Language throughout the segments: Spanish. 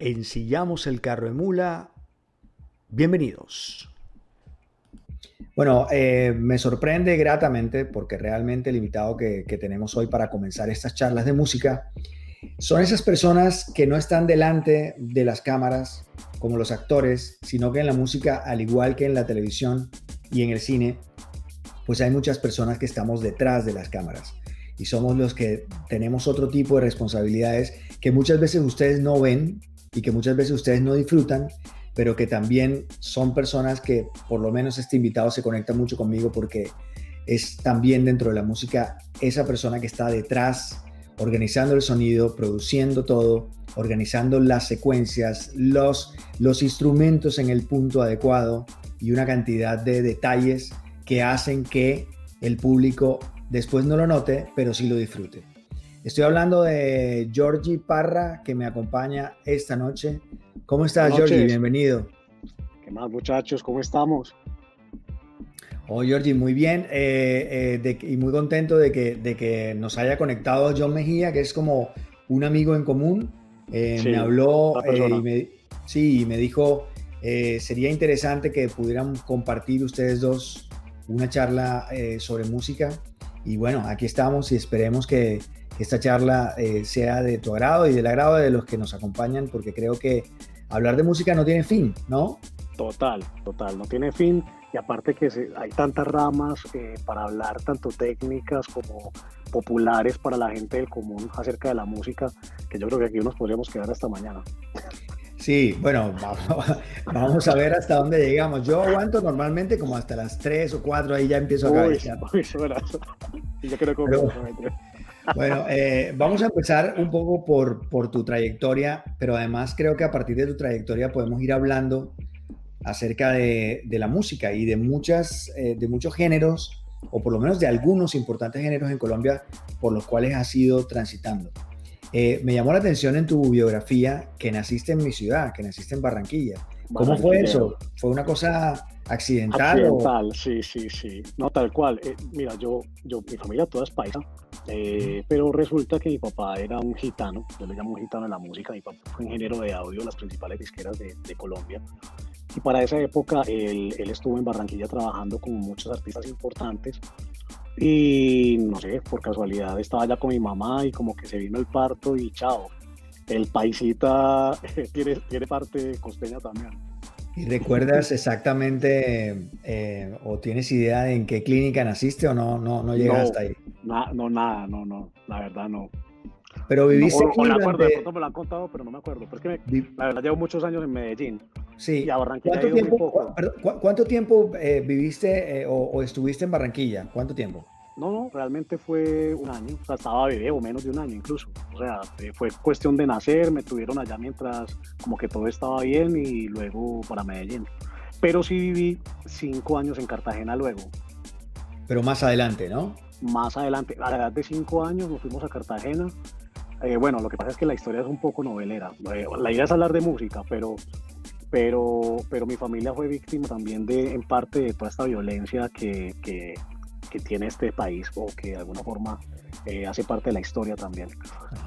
Ensillamos el carro de mula. Bienvenidos. Bueno, eh, me sorprende gratamente porque realmente el invitado que, que, tenemos hoy para comenzar estas charlas de música son esas personas que no están delante de las cámaras como los actores, sino que en la música, al igual que en la televisión y en el cine, pues hay muchas personas que estamos detrás de las cámaras y somos los que tenemos otro tipo de responsabilidades que muchas veces ustedes no ven y que muchas veces ustedes no disfrutan, pero que también son personas que por lo menos este invitado se conecta mucho conmigo porque es también dentro de la música esa persona que está detrás organizando el sonido, produciendo todo, organizando las secuencias, los, los instrumentos en el punto adecuado y una cantidad de detalles que hacen que el público después no lo note, pero sí lo disfrute. Estoy hablando de Georgie Parra, que me acompaña esta noche. ¿Cómo estás, Georgie? Bienvenido. ¿Qué más, muchachos? ¿Cómo estamos? Oh, Georgie, muy bien eh, eh, y muy contento de que, de que nos haya conectado John Mejía, que es como un amigo en común. Eh, me habló y me, sí, me dijo, sería interesante que pudieran compartir ustedes dos una charla sobre música. Y bueno, aquí estamos y esperemos que, esta charla eh, sea de tu agrado y del agrado de los que nos acompañan, porque creo que hablar de música no tiene fin, ¿no? Total, total, no tiene fin. Y aparte que hay tantas ramas eh, para hablar, tanto técnicas como populares para la gente del común acerca de la música, que yo creo que aquí nos podríamos quedar hasta mañana. Sí, bueno, vamos, a ver hasta dónde llegamos. Yo aguanto normalmente como hasta las 3 o 4, ahí ya empiezo a cabecear. Yo creo que bueno, eh, vamos a empezar un poco por, por, tu trayectoria, pero además creo que a partir de tu trayectoria podemos ir hablando acerca de, de la música y de, muchas, eh, de muchos géneros, o por lo menos de algunos importantes géneros en Colombia por los cuales has ido transitando. Eh, me llamó la atención en tu biografía que naciste en mi ciudad, que naciste en Barranquilla. ¿Cómo fue eso? ¿Fue una cosa accidental? Accidental, sí, sí, sí. No, tal cual. mira, yo, yo, mi familia toda es paisa, eh, pero resulta que mi papá era un gitano, yo le llamo un gitano en la música, mi papá fue ingeniero de audio las principales disqueras de, Colombia. Y para esa época él, él, estuvo en Barranquilla trabajando con muchos artistas importantes. Y no sé, por casualidad estaba allá con mi mamá y como que se vino el parto y chao. El paisita tiene, tiene parte costeña también. ¿Y recuerdas exactamente eh, o tienes idea de en qué clínica naciste o no, no, no llegaste ahí? no, nada, no, no, la verdad no. Pero viviste no, me acuerdo, de pronto me lo han contado, pero no me acuerdo. Porque la verdad llevo muchos años en Medellín. Sí. Y a Barranquilla ¿Cuánto tiempo, ¿Cuánto tiempo eh, viviste eh, o, o, estuviste en Barranquilla? ¿Cuánto tiempo? No, no, realmente fue un año, o sea, estaba bebé o menos de un año incluso. O sea, eh, fue cuestión de nacer, me tuvieron allá mientras como que todo estaba bien y luego para Medellín. Pero sí viví cinco años en Cartagena luego. Pero más adelante, ¿no? Más adelante, a la edad de cinco años nos fuimos a Cartagena. Eh, bueno, lo que pasa es que la historia es un poco novelera. Eh, la idea es hablar de música, pero pero, pero mi familia fue víctima también de, en parte, de toda esta violencia que, que, que tiene este país o que de alguna forma eh, hace parte de la historia también.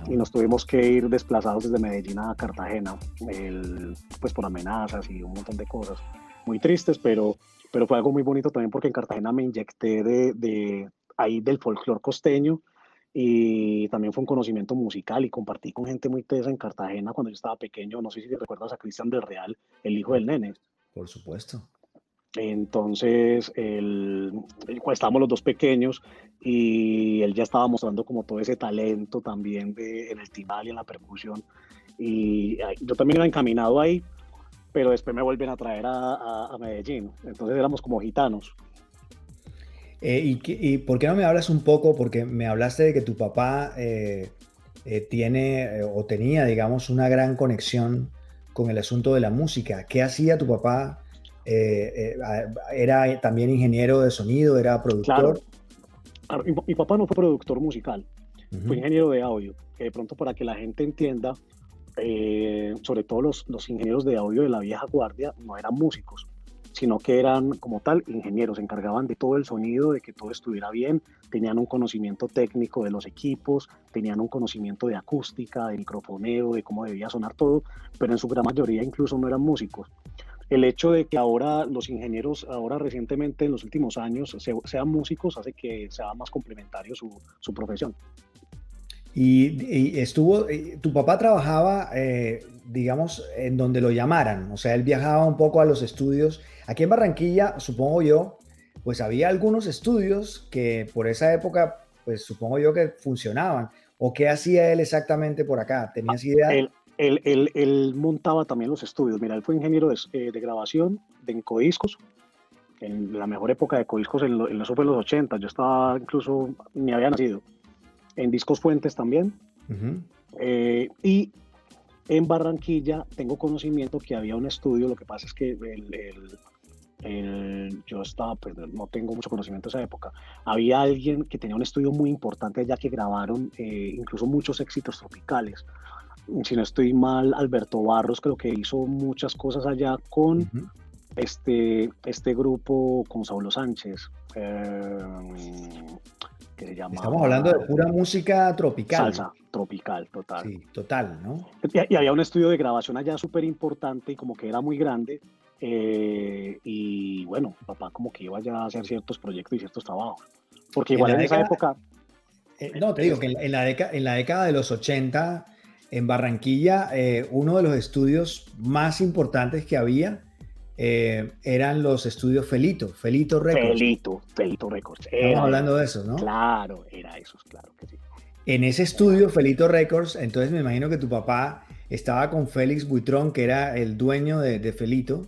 Y nos tuvimos que ir desplazados desde Medellín a Cartagena, pues por amenazas y un montón de cosas muy tristes, pero, pero fue algo muy bonito también porque en Cartagena me inyecté de, de ahí del folclore costeño y también fue un conocimiento musical y compartí con gente muy tesa en Cartagena cuando yo estaba pequeño. No sé si recuerdas a Cristian del Real, el hijo del nene. Por supuesto. Entonces, el, estábamos los dos pequeños y él ya estaba mostrando como todo ese talento también de, en el timbal y en la percusión. Y yo también iba encaminado ahí, pero después me vuelven a traer a, Medellín. Entonces éramos como gitanos. Eh, y, por qué no me hablas un poco? Porque me hablaste de que tu papá eh, eh, tiene o tenía, digamos, una gran conexión con el asunto de la música. ¿Qué hacía tu papá eh, eh, era también ingeniero de sonido, era productor. Claro. Mi, papá no fue productor musical, fue ingeniero de audio, que de pronto para que la gente entienda, eh, sobre todo los, los, ingenieros de audio de la vieja guardia no eran músicos, sino que eran como tal ingenieros, se encargaban de todo el sonido, de que todo estuviera bien, tenían un conocimiento técnico de los equipos, tenían un conocimiento de acústica, de microfoneo, de cómo debía sonar todo, pero en su gran mayoría incluso no eran músicos. El hecho de que ahora los ingenieros, ahora recientemente en los últimos años, sean músicos hace que sea más complementario su, su profesión. Y, estuvo, eh, tu papá trabajaba, eh, digamos, en donde lo llamaran, o sea, él viajaba un poco a los estudios. Aquí en Barranquilla, supongo yo, pues había algunos estudios que por esa época, pues supongo yo que funcionaban. ¿O qué hacía él exactamente por acá? ¿Tenías idea? Él, él, él, montaba también los estudios. Mira, él fue ingeniero de, eh, de grabación de Encodiscos, en la mejor época de Codiscos, en, en eso fue en los 80. Yo estaba incluso, ni había nacido en Discos Fuentes también. Eh, y en Barranquilla tengo conocimiento que había un estudio, lo que pasa es que el, yo estaba, pues no tengo mucho conocimiento de esa época. Había alguien que tenía un estudio muy importante allá que grabaron eh, incluso muchos éxitos tropicales. Si no estoy mal, Alberto Barros creo que hizo muchas cosas allá con este, este grupo, con Saulo Sánchez. Eh, Estamos hablando de pura música tropical. Salsa, tropical, total. Sí, total, ¿no? Y, había un estudio de grabación allá súper importante y como que era muy grande. Eh, y bueno, papá como que iba ya a hacer ciertos proyectos y ciertos trabajos. Porque igual en, esa época... Eh, no, te digo que en, la década, en la década de los 80, en Barranquilla, eh, uno de los estudios más importantes que había eh, eran los estudios Felito, Felito Records. Felito, Felito Records. Estamos hablando de eso, ¿no? Claro, era eso, claro que sí. En ese estudio, Felito Records, entonces me imagino que tu papá estaba con Félix Buitrón, que era el dueño de, Felito.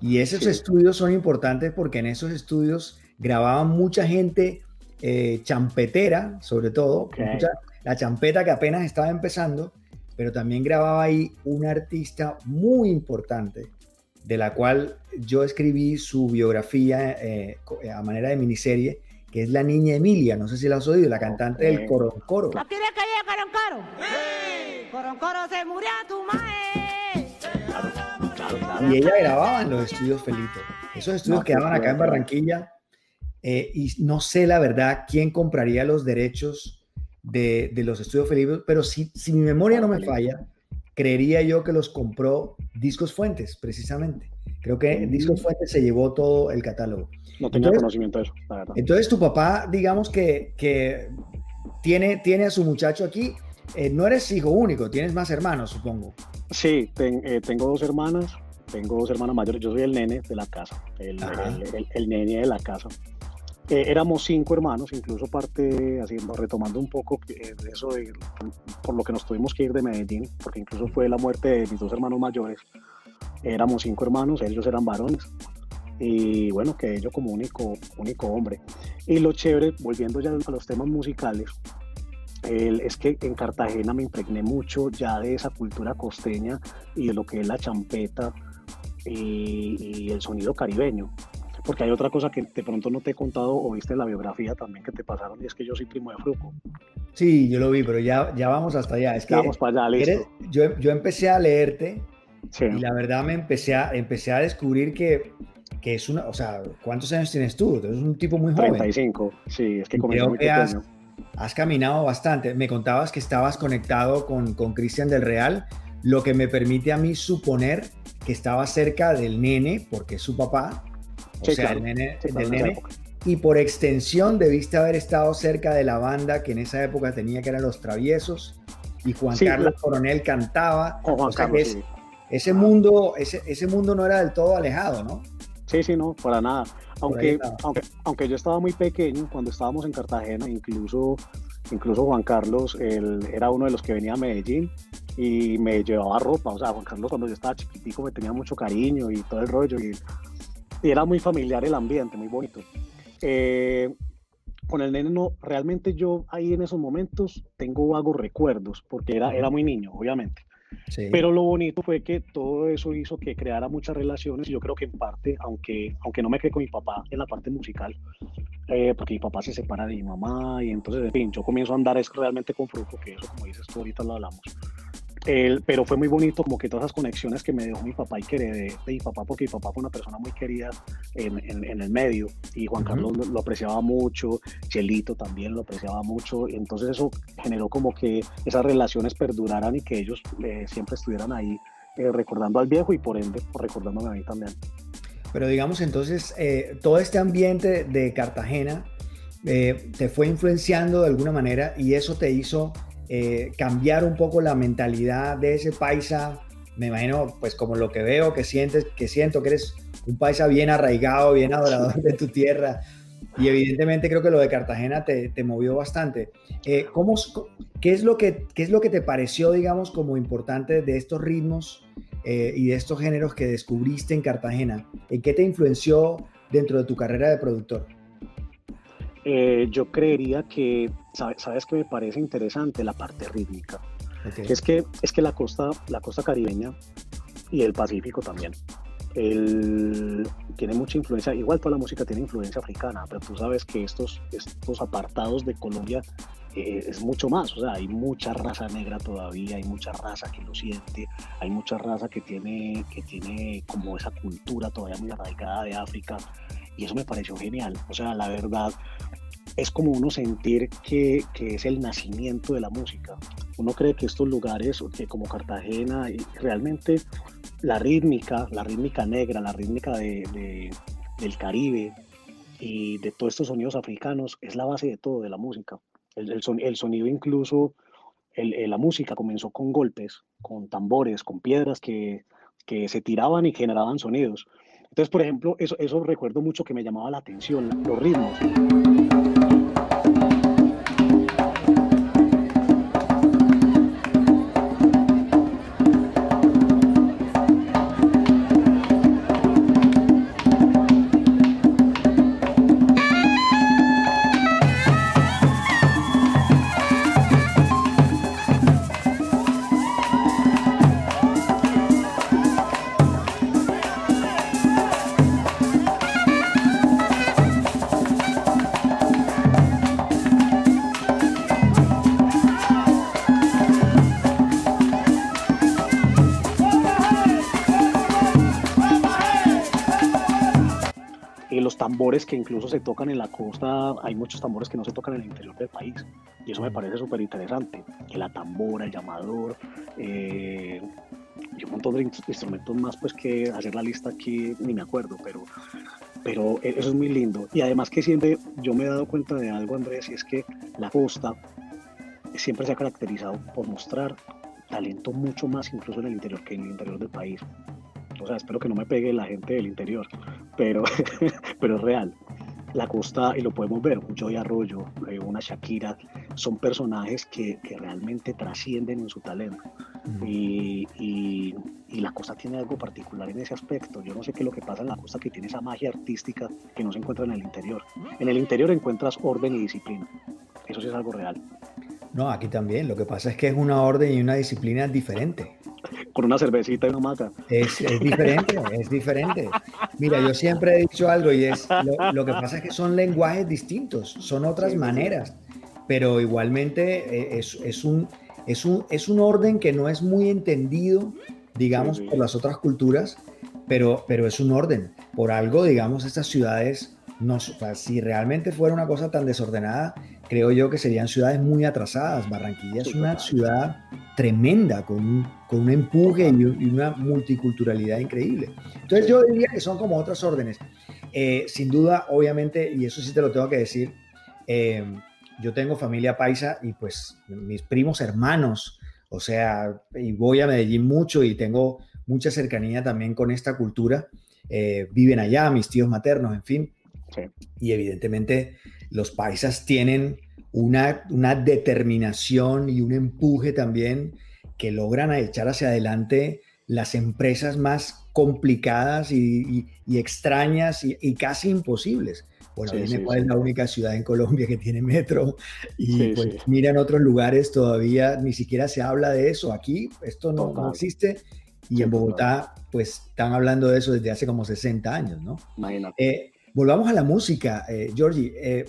Y esos estudios son importantes porque en esos estudios grababan mucha gente eh, champetera, sobre todo, la champeta que apenas estaba empezando, pero también grababa ahí un artista muy importante de la cual yo escribí su biografía eh, a manera de miniserie, que es la niña Emilia, no sé si la has oído, la cantante del Coroncoro. ¿No quieres que llegue Coroncoro? ¡Sí! Coroncoro se murió tu madre. Y ella grababa en los estudios Felito. Esos estudios quedaban acá en Barranquilla eh, y no sé la verdad quién compraría los derechos de, los estudios Felito, pero si, si mi memoria no me falla, creería yo que los compró Discos Fuentes, precisamente. Creo que Discos mm. Fuentes se llevó todo el catálogo. No tenía conocimiento de eso, Entonces tu papá, digamos que, que tiene, tiene a su muchacho aquí. Eh, no eres hijo único, tienes más hermanos, supongo. Sí, eh, tengo dos hermanas, tengo dos hermanas mayores. Yo soy el nene de la casa, el, el nene de la casa. Eh, éramos cinco hermanos, incluso parte, haciendo, retomando un poco de eso, por lo que nos tuvimos que ir de Medellín, porque incluso fue la muerte de mis dos hermanos mayores. Éramos cinco hermanos, ellos eran varones. Y bueno, que yo como único, único hombre. Y lo chévere, volviendo ya a los temas musicales, es que en Cartagena me impregné mucho ya de esa cultura costeña y de lo que es la champeta y el sonido caribeño porque hay otra cosa que de pronto no te he contado o viste en la biografía también que te pasaron y es que yo soy primo de Fruco. Sí, yo lo vi, pero ya, ya vamos hasta allá. Es que vamos para allá, listo. yo, yo empecé a leerte y la verdad me empecé a, empecé a descubrir que, que es una, o sea, ¿cuántos años tienes tú? Tú eres un tipo muy joven. 35, sí, es que comencé muy has, has, caminado bastante. Me contabas que estabas conectado con, con Cristian del Real, lo que me permite a mí suponer que estaba cerca del nene, porque es su papá, o sea, el nene, Y por extensión debiste haber estado cerca de la banda que en esa época tenía que eran Los Traviesos y Juan Carlos Coronel cantaba. o sea, ese, mundo, ese, ese mundo no era del todo alejado, ¿no? Sí, sí, no, para nada. Aunque, aunque, aunque yo estaba muy pequeño cuando estábamos en Cartagena, incluso, incluso Juan Carlos él, era uno de los que venía a Medellín y me llevaba ropa. O sea, Juan Carlos cuando yo estaba chiquitico me tenía mucho cariño y todo el rollo. Y y era muy familiar el ambiente, muy bonito. Eh, con el nene no, realmente yo ahí en esos momentos tengo vagos recuerdos, porque era, era muy niño, obviamente. Pero lo bonito fue que todo eso hizo que creara muchas relaciones y yo creo que en parte, aunque, aunque no me quedé con mi papá en la parte musical, eh, porque mi papá se separa de mi mamá y entonces, en fin, yo comienzo a andar es realmente con Fruco, que eso como dices tú ahorita lo hablamos. Pero fue muy bonito como que todas esas conexiones que me dejó mi papá y que heredé de mi papá, porque mi papá fue una persona muy querida en, en, el medio y Juan Carlos lo, apreciaba mucho, Chelito también lo apreciaba mucho, y entonces eso generó como que esas relaciones perduraran y que ellos eh, siempre estuvieran ahí eh, recordando al viejo y por ende recordándome a mí también. Pero digamos entonces, eh, todo este ambiente de Cartagena te fue influenciando de alguna manera y eso te hizo eh, cambiar un poco la mentalidad de ese paisa. Me imagino, pues como lo que veo, que sientes, que siento que eres un paisa bien arraigado, bien adorador de tu tierra. Y evidentemente creo que lo de Cartagena te, te movió bastante. Eh, ¿cómo, qué, es lo que, ¿Qué es lo que te pareció, digamos, como importante de estos ritmos eh, y de estos géneros que descubriste en Cartagena? ¿En qué te influenció dentro de tu carrera de productor? Yo creería que, ¿sabes, qué me parece interesante? La parte rítmica. Es, que, es que la costa, la costa caribeña y el Pacífico también. El, tiene mucha influencia, igual toda la música tiene influencia africana, pero tú sabes que estos, estos apartados de Colombia eh, es mucho más, o sea, hay mucha raza negra todavía, hay mucha raza que lo siente, hay mucha raza que tiene, que tiene como esa cultura todavía muy arraigada de África, y eso me pareció genial. O sea, la verdad, es como uno sentir que, que, es el nacimiento de la música. Uno cree que estos lugares, que como Cartagena, realmente la rítmica, la rítmica negra, la rítmica de, del Caribe y de todos estos sonidos africanos es la base de todo, de la música. El, el, sonido incluso, el, la música comenzó con golpes, con tambores, con piedras que, que se tiraban y generaban sonidos. Entonces, por ejemplo, eso, eso recuerdo mucho que me llamaba la atención, los ritmos. Tambores que incluso se tocan en la costa, hay muchos tambores que no se tocan en el interior del país. Y eso me parece súper interesante. Que la tambora, el llamador, eh, y un montón de instrumentos más, pues que hacer la lista aquí ni me acuerdo, pero, pero e, eso es muy lindo. Y además que siempre yo me he dado cuenta de algo, Andrés, y es que la costa siempre se ha caracterizado por mostrar talento mucho más incluso en el interior que en el interior del país o sea, espero que no me pegue la gente del interior, pero, pero es real. La costa, y lo podemos ver, un Joy Arroyo, eh, una Shakira, son personajes que, que realmente trascienden en su talento. y, y, y, la costa tiene algo particular en ese aspecto. Yo no sé qué es lo que pasa en la costa que tiene esa magia artística que no se encuentra en el interior. En el interior encuentras orden y disciplina. Eso sí es algo real. No, aquí también. Lo que pasa es que es una orden y una disciplina diferente. Con una cervecita y una maca. Es, diferente, es diferente. Mira, yo siempre he dicho algo y es, lo, que pasa es que son lenguajes distintos, son otras maneras, pero igualmente eh, es, un, es, un, es un orden que no es muy entendido, digamos, por las otras culturas, pero, pero es un orden. Por algo, digamos, estas ciudades, no, si realmente fuera una cosa tan desordenada, creo yo que serían ciudades muy atrasadas. Barranquilla es una ciudad tremenda, con un, con un empuje y, una multiculturalidad increíble. Entonces yo diría que son como otras órdenes. Eh, sin duda, obviamente, y eso sí te lo tengo que decir, eh, yo tengo familia paisa y pues mis primos hermanos, o sea, y voy a Medellín mucho y tengo mucha cercanía también con esta cultura. Eh, viven allá, mis tíos maternos, en fin. Y evidentemente los paisas tienen una, una determinación y un empuje también que logran echar hacia adelante las empresas más complicadas y, extrañas y, casi imposibles. Bueno, sí, es la única ciudad en Colombia que tiene metro y pues mira en otros lugares todavía ni siquiera se habla de eso. Aquí esto no, no existe y en Bogotá pues están hablando de eso desde hace como 60 años, ¿no? Imagínate. Eh, volvamos a la música, eh, Georgie. Eh,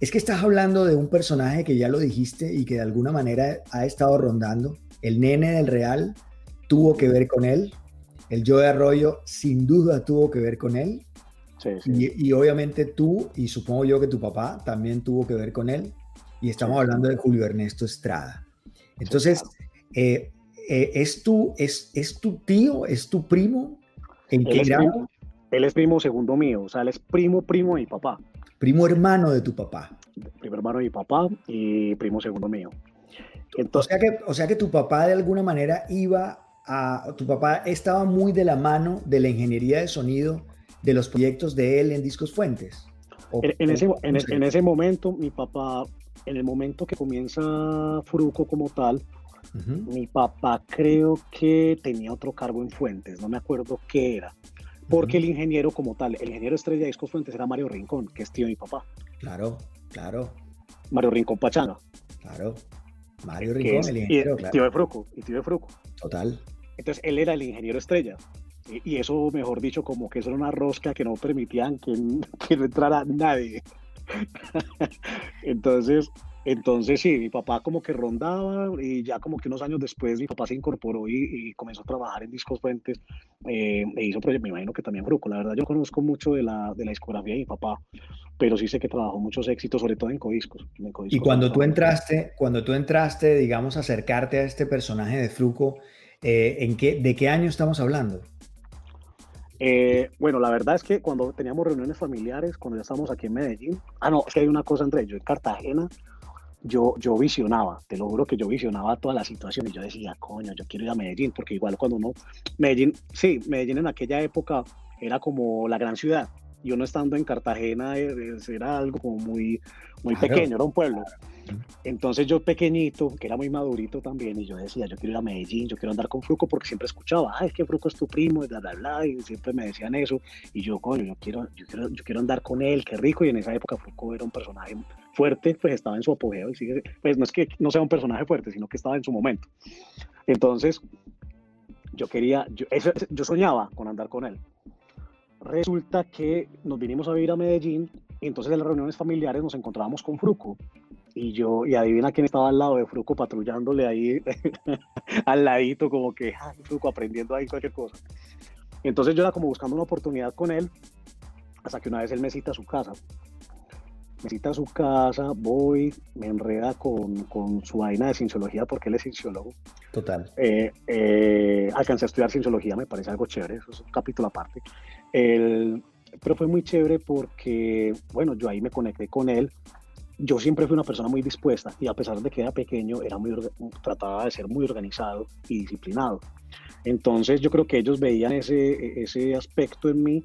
es que estás hablando de un personaje que ya lo dijiste y que de alguna manera ha estado rondando. El nene del Real tuvo que ver con él. El Joe Arroyo sin duda tuvo que ver con él. Sí, sí. Y, y obviamente tú, y supongo yo que tu papá también tuvo que ver con él. Y estamos hablando de Julio Ernesto Estrada. Entonces, eh, eh, ¿es, tu, es, ¿es tu tío? ¿Es tu primo? ¿En qué grado? Él es primo segundo mío, o sea, él es primo, primo de mi papá. Primo hermano de tu papá. Primo hermano de mi papá y primo segundo mío. O sea, que, o sea que tu papá de alguna manera iba a, tu papá estaba muy de la mano de la ingeniería de sonido de los proyectos de él en Discos Fuentes. O- en, en ese, o- en, ese momento, mi papá, en el momento que comienza Fruco como tal, mi papá creo que tenía otro cargo en Fuentes, no me acuerdo qué era. Porque el ingeniero como tal, el ingeniero estrella de Discos Fuentes era Mario Rincón, que es tío de mi papá. Claro, claro, Mario Rincón Pachanga. claro. Mario Rincón, es el y- ingeniero, tío claro. de Fruco, y tío de Fruco. Total. Entonces él era el ingeniero estrella. Y, y eso, mejor dicho, como que eso era una rosca que no permitían que, que no entrara nadie. entonces, entonces sí, mi papá como que rondaba y ya como que unos años después mi papá se incorporó y, y comenzó a trabajar en Discos Fuentes eh, e hizo proyectos, me imagino que también Fruco. La verdad yo no conozco mucho de la, de la discografía de mi papá, pero sí sé que trabajó muchos éxitos, sobre todo en Codiscos. en Y Codiscos cuando tú entraste, cuando tú entraste, digamos, acercarte a este personaje de Fruco, eh, ¿en qué, ¿de qué año estamos hablando? Eh, bueno, la verdad es que cuando teníamos reuniones familiares, cuando ya estábamos aquí en Medellín, ah, no, es que hay una cosa entre ellos, en Cartagena, yo, yo visionaba, te lo juro que yo visionaba toda la situación y yo decía, coño, yo quiero ir a Medellín, porque igual cuando uno, Medellín, sí, Medellín en aquella época era como la gran ciudad, y uno estando en Cartagena eh, era algo como muy, muy Claro. pequeño, era un pueblo. Entonces yo pequeñito, que era muy madurito también, y yo decía, yo quiero ir a Medellín, yo quiero andar con Fruco, porque siempre escuchaba, ah, es que Fruco es tu primo, y bla, bla, bla, y siempre me decían eso, y yo, coño, yo quiero, yo quiero, yo quiero andar con él, qué rico, y en esa época Fruco era un personaje fuerte, pues estaba en su apogeo, y sigue, pues no es que no sea un personaje fuerte, sino que estaba en su momento. Entonces, yo quería, yo, eso- yo soñaba con andar con él. Resulta que nos vinimos a vivir a Medellín y entonces en las reuniones familiares nos encontrábamos con Fruco. Y yo, y adivina quién estaba al lado de Fruco patrullándole ahí al ladito, como que "Ay, Fruco aprendiendo ahí cualquier cosa. Entonces yo era como buscando una oportunidad con él, hasta que una vez él me cita a su casa. Me cita a su casa, voy, me enreda con, con su vaina de cienciología, porque él es cienciólogo. Total. Eh, eh, alcancé a estudiar cienciología, me parece algo chévere, eso es un capítulo aparte. El- pero fue muy chévere porque, bueno, yo ahí me conecté con él. Yo siempre fui una persona muy dispuesta y a pesar de que era pequeño, era muy, trataba de ser muy organizado y disciplinado. Entonces yo creo que ellos veían ese, ese aspecto en mí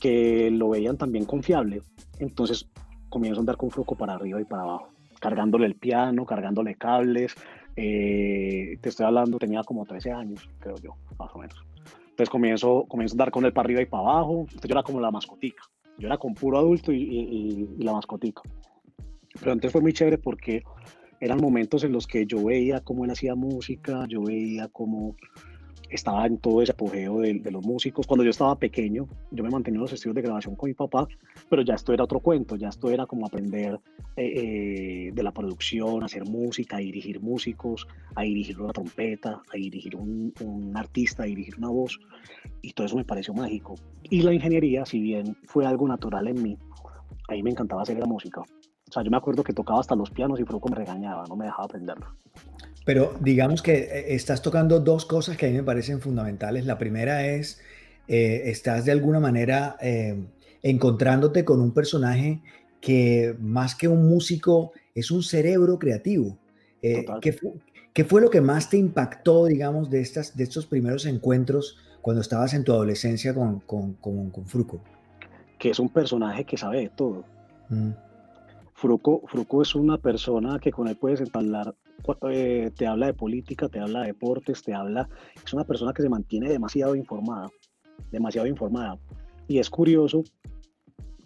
que lo veían también confiable. Entonces comienzo a andar con Fruco para arriba y para abajo, cargándole el piano, cargándole cables, eh, te estoy hablando, tenía como 13 años, creo yo, más o menos. Entonces comienzo, comienzo a andar con él para arriba y para abajo. Entonces yo era como la mascotica. Yo era con puro adulto y, y- y- la mascotica. Pero antes fue muy chévere porque eran momentos en los que yo veía cómo él hacía música, yo veía cómo estaba en todo ese apogeo de, de los músicos. Cuando yo estaba pequeño, yo me mantenía en los estudios de grabación con mi papá, pero ya esto era otro cuento, ya esto era como aprender eh, eh, de la producción, hacer música, a dirigir músicos, a dirigir una trompeta, a dirigir un, un artista, a dirigir una voz, y todo eso me pareció mágico. Y la ingeniería, si bien fue algo natural en mí, a mí me encantaba hacer la música. O sea, yo me acuerdo que tocaba hasta los pianos y Fruco me regañaba, no me dejaba aprenderlo. Pero digamos que eh, estás tocando dos cosas que a mí me parecen fundamentales. La primera es, eh, estás de alguna manera eh, encontrándote con un personaje que más que un músico es un cerebro creativo. Eh. ¿qué, fu- qué fue lo que más te impactó, digamos, de, estas, de estos primeros encuentros cuando estabas en tu adolescencia con, con, con, con Fruco? Que es un personaje que sabe de todo. Mm, Fruco, Fruco es una persona que con él puedes entablar, eh, te habla de política, te habla de deportes, te habla, es una persona que se mantiene demasiado informada, demasiado informada. Y es curioso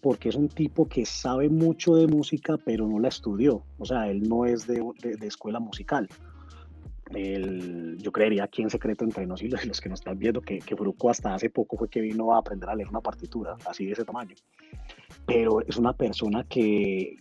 porque es un tipo que sabe mucho de música, pero no la estudió. O sea, él no es de, de- de escuela musical. Él- yo creería aquí en secreto entre nos y los, los que nos están viendo que, que Fruco hasta hace poco fue que vino a aprender a leer una partitura así de ese tamaño. Pero es una persona que,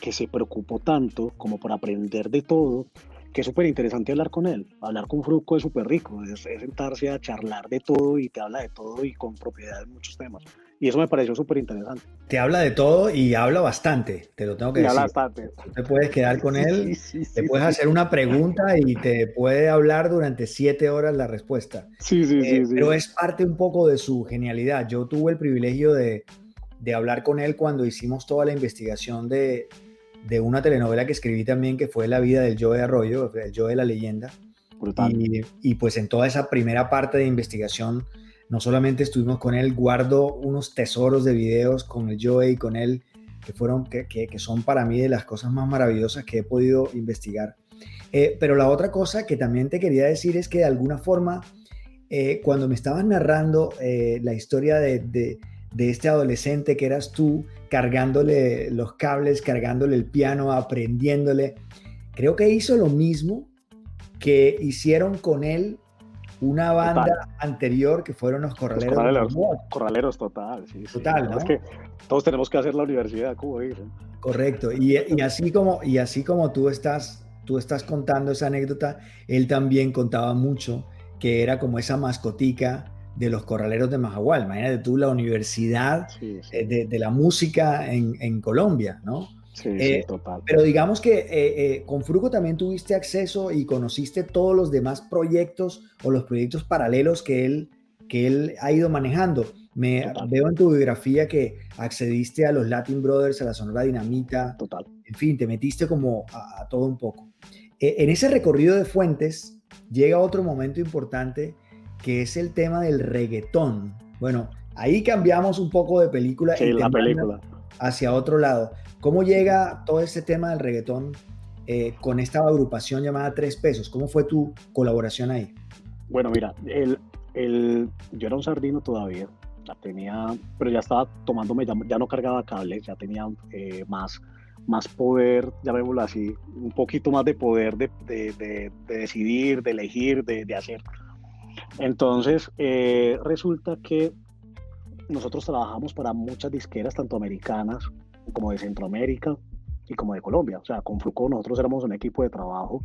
que se preocupó tanto como por aprender de todo, que es súper interesante hablar con él. Hablar con Fruco es súper rico, es, sentarse a charlar de todo y te habla de todo y con propiedad en muchos temas. Y eso me pareció súper interesante. Te habla de todo y habla bastante, te lo tengo que decir. Habla bastante. te puedes quedar con él, te puedes hacer una pregunta y te puede hablar durante siete horas la respuesta. Sí, sí, eh, sí, Pero es parte un poco de su genialidad. Yo tuve el privilegio de, de hablar con él cuando hicimos toda la investigación de, de una telenovela que escribí también, que fue La vida del Joe Arroyo, el Joe de la leyenda. Y, y, pues en toda esa primera parte de investigación, no solamente estuvimos con él, guardo unos tesoros de videos con el Joe y con él, que, fueron, que, que, son para mí de las cosas más maravillosas que he podido investigar. Eh, pero la otra cosa que también te quería decir es que de alguna forma, eh, cuando me estabas narrando eh, la historia de, de, de este adolescente que eras tú, cargándole los cables, cargándole el piano, aprendiéndole. Creo que hizo lo mismo que hicieron con él una banda anterior que fueron los Corraleros. Los corraleros, total, sí, Total, Es que todos tenemos que hacer la universidad, dicen. Correcto. Y, y, así como, y así como tú estás, tú estás contando esa anécdota, él también contaba mucho que era como esa mascotica de los corraleros de Majagual. Imagínate tú la universidad eh, De, la música en, Colombia, ¿no? Sí, eh, total. Pero digamos que eh, con Fruco también tuviste acceso y conociste todos los demás proyectos o los proyectos paralelos que él, que él ha ido manejando. Me veo en tu biografía que accediste a los Latin Brothers, a la Sonora Dinamita. Total. En fin, te metiste como a todo un poco. en ese recorrido de fuentes llega otro momento importante que es el tema del reggaetón. Bueno, ahí cambiamos un poco de película, sí, la película. hacia otro lado. ¿Cómo llega todo este tema del reggaetón eh, con esta agrupación llamada Tres Pesos? ¿Cómo fue tu colaboración ahí? Bueno, mira, el, el, yo era un sardino todavía, ya tenía, pero ya estaba tomándome, ya, no cargaba cables, ya tenía eh, más, más poder, llamémoslo así, un poquito más de poder de, de, de, de decidir, de elegir, de, hacer. Entonces, eh, resulta que nosotros trabajamos para muchas disqueras, tanto americanas como de Centroamérica y como de Colombia. O sea, con Fruco nosotros éramos un equipo de trabajo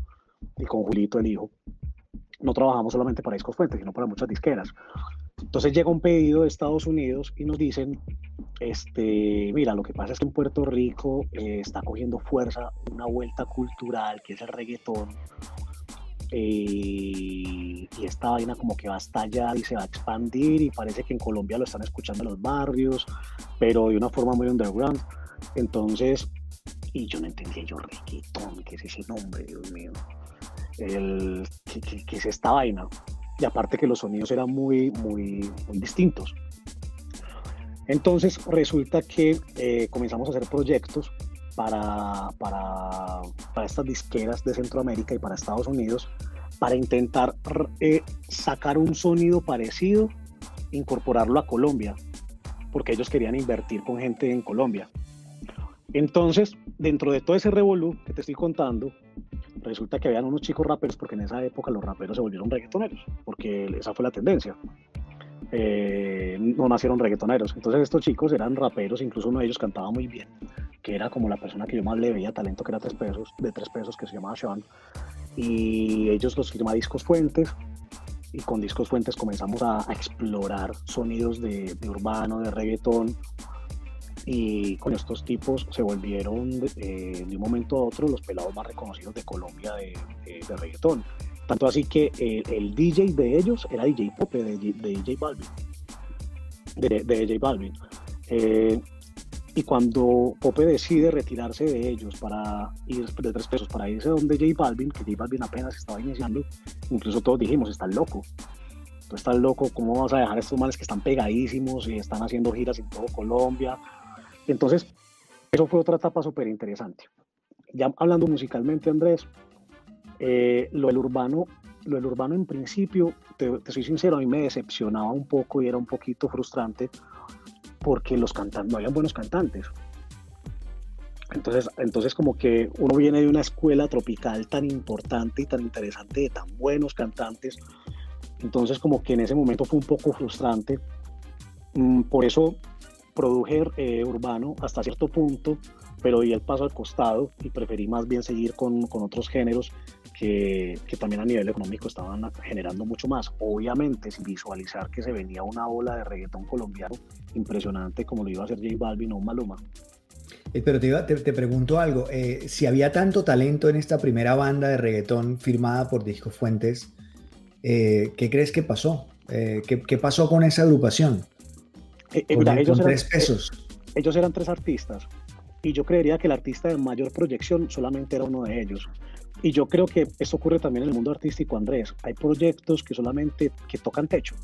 y con Julito, el hijo, no trabajamos solamente para Discos Fuentes, sino para muchas disqueras. Entonces llega un pedido de Estados Unidos y nos dicen, este, mira, lo que pasa es que en Puerto Rico eh, está cogiendo fuerza una vuelta cultural que es el reggaetón eh, y esta vaina como que va a estallar y se va a expandir y parece que en Colombia lo están escuchando en los barrios, pero de una forma muy underground. Entonces, y yo no entendía yo reggaetón, ¿qué es ese nombre, Dios mío? El, ¿qué, es esta vaina? Y aparte que los sonidos eran muy, muy, muy distintos. Entonces resulta que eh, comenzamos a hacer proyectos para, para, para, estas disqueras de Centroamérica y para Estados Unidos para intentar eh, sacar un sonido parecido, incorporarlo a Colombia, porque ellos querían invertir con gente en Colombia. Entonces, dentro de todo ese revolú que te estoy contando, resulta que habían unos chicos raperos, porque en esa época los raperos se volvieron reggaetoneros, porque esa fue la tendencia. Eh, no nacieron reggaetoneros. Entonces estos chicos eran raperos, incluso uno de ellos cantaba muy bien, que era como la persona que yo más le veía talento, que era tres pesos, de tres pesos, que se llamaba Sean. Y ellos los firma Discos Fuentes, y con Discos Fuentes comenzamos a, explorar sonidos de, urbano, de reggaetón, y con estos tipos se volvieron de, un momento a otro los pelados más reconocidos de Colombia de, de reggaetón. Tanto así que eh, el DJ de ellos era DJ Pope, de, DJ Balvin. De, DJ Balvin. Eh, y cuando Pope decide retirarse de ellos para ir de tres pesos para irse donde J Balvin, que J Balvin apenas estaba iniciando, incluso todos dijimos, estás loco. Tú estás loco, ¿cómo vas a dejar a estos males que están pegadísimos y están haciendo giras en todo Colombia? Entonces, eso fue otra etapa súper interesante. Ya hablando musicalmente, Andrés, eh, lo del urbano, lo urbano en principio, te, soy sincero, a mí me decepcionaba un poco y era un poquito frustrante porque los cantantes, no habían buenos cantantes. Entonces, entonces como que uno viene de una escuela tropical tan importante y tan interesante de tan buenos cantantes, entonces como que en ese momento fue un poco frustrante. Mm, por eso produje eh, urbano hasta cierto punto pero di el paso al costado y preferí más bien seguir con, con otros géneros que, que, también a nivel económico estaban generando mucho más. Obviamente, sin visualizar que se venía una ola de reggaetón colombiano impresionante como lo iba a hacer J Balvin o Maluma. Eh, pero te, te, pregunto algo, eh, si había tanto talento en esta primera banda de reggaetón firmada por Disco Fuentes, eh, ¿qué crees que pasó? ¿qué, ¿qué, pasó con esa agrupación? Mira, ellos, eran, tres pesos. ellos eran tres artistas y yo creería que el artista de mayor proyección solamente era uno de ellos. Y yo creo que esto ocurre también en el mundo artístico, Andrés. Hay proyectos que solamente que tocan techo.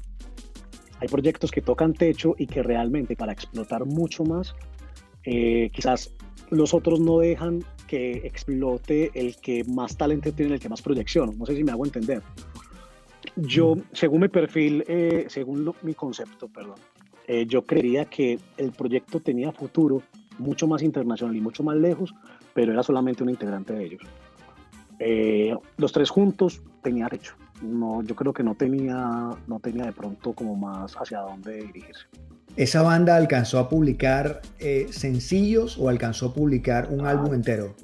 Hay proyectos que tocan techo y que realmente para explotar mucho más, eh, quizás los otros no dejan que explote el que más talento tiene, el que más proyección. No sé si me hago entender. Yo, según mi perfil, eh, según mi concepto, perdón, eh, yo creería que el proyecto tenía futuro mucho más internacional y mucho más lejos, pero era solamente un integrante de ellos. Eh, los tres juntos tenía techo. No, yo creo que no tenía, no tenía de pronto como más hacia dónde dirigirse. ¿Esa banda alcanzó a publicar eh, sencillos o alcanzó a publicar un álbum entero?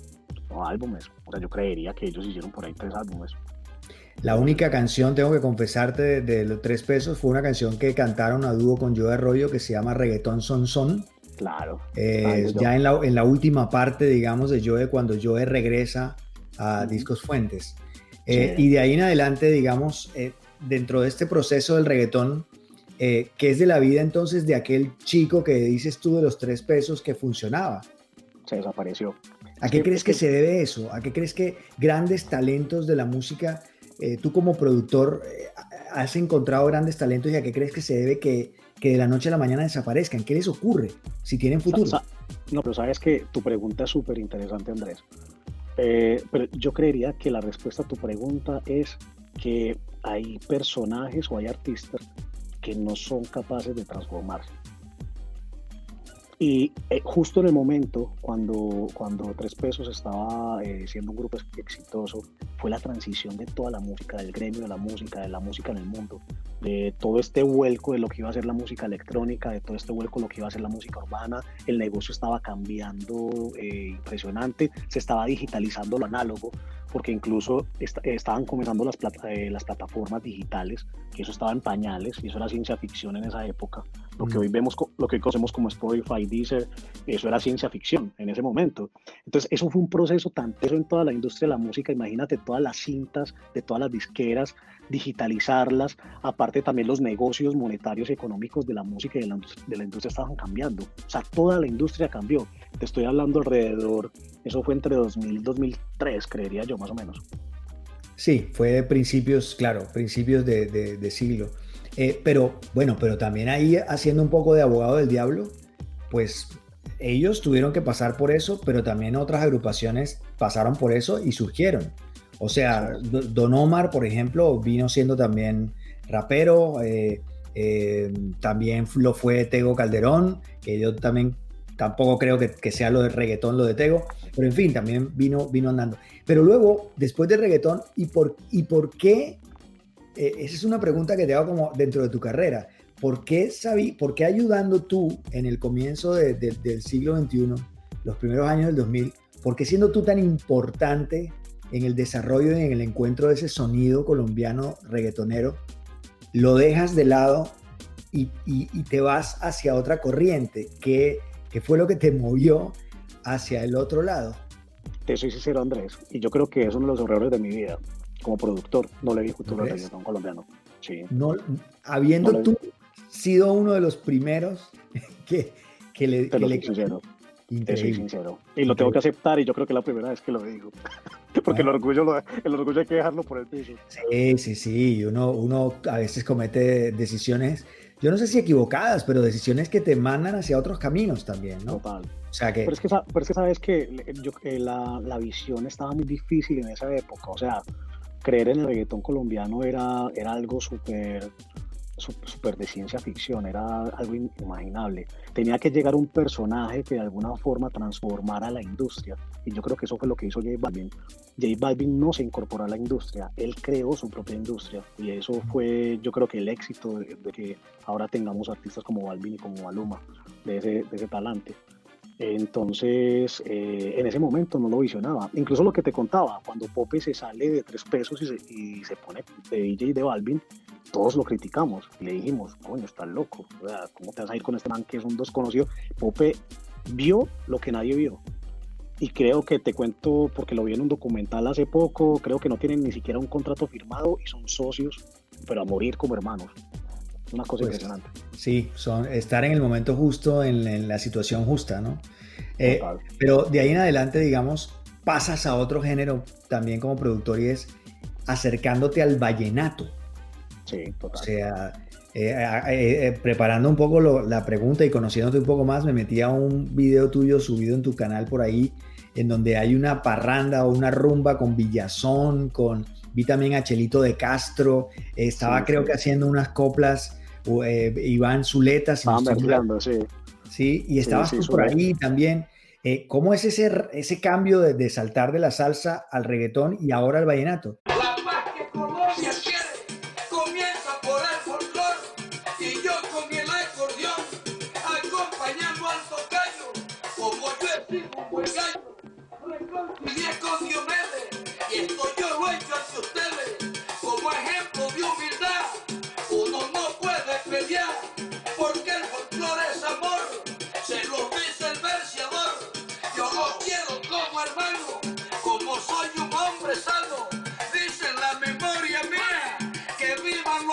No, álbumes. O sea, yo creería que ellos hicieron por ahí tres álbumes. La única canción, tengo que confesarte, de, los tres pesos fue una canción que cantaron a dúo con Joe Arroyo que se llama Reggaetón Son Son. Claro. Eh, ya en la, en la, última parte, digamos, de Joe, cuando Joe regresa a Discos Fuentes. Eh, y de ahí en adelante, digamos, eh, dentro de este proceso del reggaetón, eh, ¿qué es de la vida entonces de aquel chico que dices tú de los tres pesos que funcionaba? Se desapareció. ¿A qué crees que, se debe eso? ¿A qué crees que grandes talentos de la música, tú como productor, has encontrado grandes talentos y a qué crees que se debe que, que de la noche a la mañana desaparezcan? ¿Qué les ocurre si tienen futuro? no, pero sabes que tu pregunta es súper interesante, Andrés. Eh, pero yo creería que la respuesta a tu pregunta es que hay personajes o hay artistas que no son capaces de transformarse. Y eh, justo en el momento cuando, cuando Tres Pesos estaba eh, siendo un grupo exitoso, fue la transición de toda la música, del gremio de la música, de la música en el mundo, de todo este vuelco de lo que iba a ser la música electrónica, de todo este vuelco de lo que iba a ser la música urbana. El negocio estaba cambiando eh, impresionante, se estaba digitalizando lo análogo, porque incluso estaban comenzando las, las plataformas digitales, que eso estaba en pañales y eso era ciencia ficción en esa época. Lo que mm. hoy vemos, lo que conocemos como Spotify, Deezer, eso era ciencia ficción en ese momento. Entonces, eso fue un proceso tan teso en toda la industria de la música. Imagínate todas las cintas de todas las disqueras, digitalizarlas. Aparte, también los negocios monetarios y económicos de la música y de la, de la industria estaban cambiando. O sea, toda la industria cambió. Te estoy hablando alrededor, eso fue entre 2000 y 2003, creería yo, más o menos. Sí, fue de principios, claro, principios de, de siglo. Eh, pero bueno, pero también ahí haciendo un poco de abogado del diablo, pues ellos tuvieron que pasar por eso, pero también otras agrupaciones pasaron por eso y surgieron. O sea, Don Omar, por ejemplo, vino siendo también rapero, eh, eh, también lo fue Tego Calderón, que yo también tampoco creo que, sea lo de reggaetón, lo de Tego, pero en fin, también vino, vino andando. Pero luego, después de reggaetón, ¿y por, y por qué eh, esa es una pregunta que te hago como dentro de tu carrera. ¿Por qué, sabí, por qué ayudando tú en el comienzo del siglo XXI, los primeros años del 2000, por qué siendo tú tan importante en el desarrollo y en el encuentro de ese sonido colombiano reggaetonero, lo dejas de lado y, te vas hacia otra corriente? ¿Qué, ¿Qué fue lo que te movió hacia el otro lado? Te soy sincero, Andrés, y yo creo que es uno de los errores de mi vida como productor, no le vi futuro al reggaetón colombiano. Sí. No, habiendo tú sido uno de los primeros que, que le... Te soy sincero. Te soy sincero. Y lo tengo que aceptar y yo creo que es la primera vez que lo digo. Porque el, orgullo el orgullo hay que dejarlo por el piso. Sí, sí, sí. Uno, uno a veces comete decisiones, yo no sé si equivocadas, pero decisiones que te mandan hacia otros caminos también, ¿no? Total. O sea que... Pero es que, pero es que sabes que yo, la, la visión estaba muy difícil en esa época. O sea, creer en el reggaetón colombiano era, era algo súper super de ciencia ficción, era algo inimaginable. Tenía que llegar un personaje que de alguna forma transformara la industria. Y yo creo que eso fue lo que hizo J Balvin. J Balvin no se incorporó a la industria, él creó su propia industria. Y eso fue, yo creo que el éxito de, que ahora tengamos artistas como Balvin y como Maluma, de ese, de ese talante. Entonces, eh, en ese momento no lo visionaba. Incluso lo que te contaba, cuando Pope se sale de tres pesos y se, y se pone de DJ de Balvin, todos lo criticamos. Le dijimos, coño, estás loco. O sea, ¿Cómo te vas a ir con este man que es un desconocido? Pope vio lo que nadie vio. Y creo que te cuento, porque lo vi en un documental hace poco, creo que no tienen ni siquiera un contrato firmado y son socios, pero a morir como hermanos. Una cosa pues, impresionante. Sí, son estar en el momento justo, en, la situación justa, ¿no? Eh, pero de ahí en adelante, digamos, pasas a otro género también como productor y es acercándote al vallenato. Sí, total. O sea, eh, eh, preparando un poco la pregunta y conociéndote un poco más, me metí a un video tuyo subido en tu canal por ahí, en donde hay una parranda o una rumba con Villazón, con vi también a Chelito de Castro, estaba creo que haciendo unas coplas eh, Iván Zuleta. Estaban sí. Sí, y estabas tú por ahí también. Eh, ¿Cómo es ese, ese cambio de, de, saltar de la salsa al reggaetón y ahora al vallenato? La paz que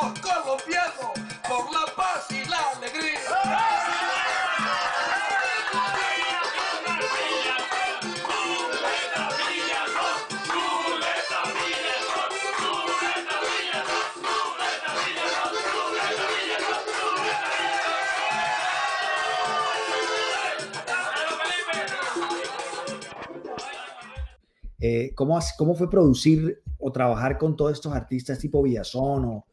los colombianos por la paz y la alegría. Eh, ¿cómo, ¿Cómo fue producir o trabajar con todos estos artistas tipo Villazón o...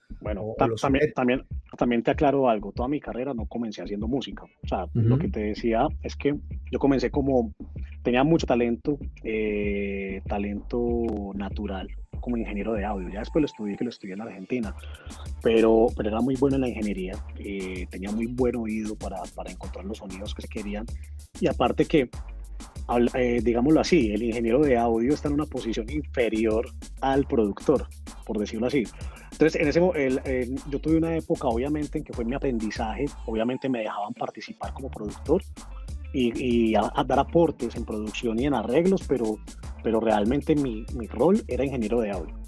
Bueno, también, también, también te aclaro algo, toda mi carrera no comencé haciendo música. O sea, lo que te decía es que yo comencé como, tenía mucho talento, eh, talento natural como ingeniero de audio. Ya después lo estudié, que lo estudié en Argentina, pero, pero era muy bueno en la ingeniería, eh, tenía muy buen oído para, para encontrar los sonidos que se querían. Y aparte que eh, digámoslo así, el ingeniero de audio está en una posición inferior al productor, por decirlo así. Entonces, en ese, yo tuve una época, obviamente, en que fue mi aprendizaje, obviamente me dejaban participar como productor y, dar aportes en producción y en arreglos, pero, pero realmente mi, mi rol era ingeniero de audio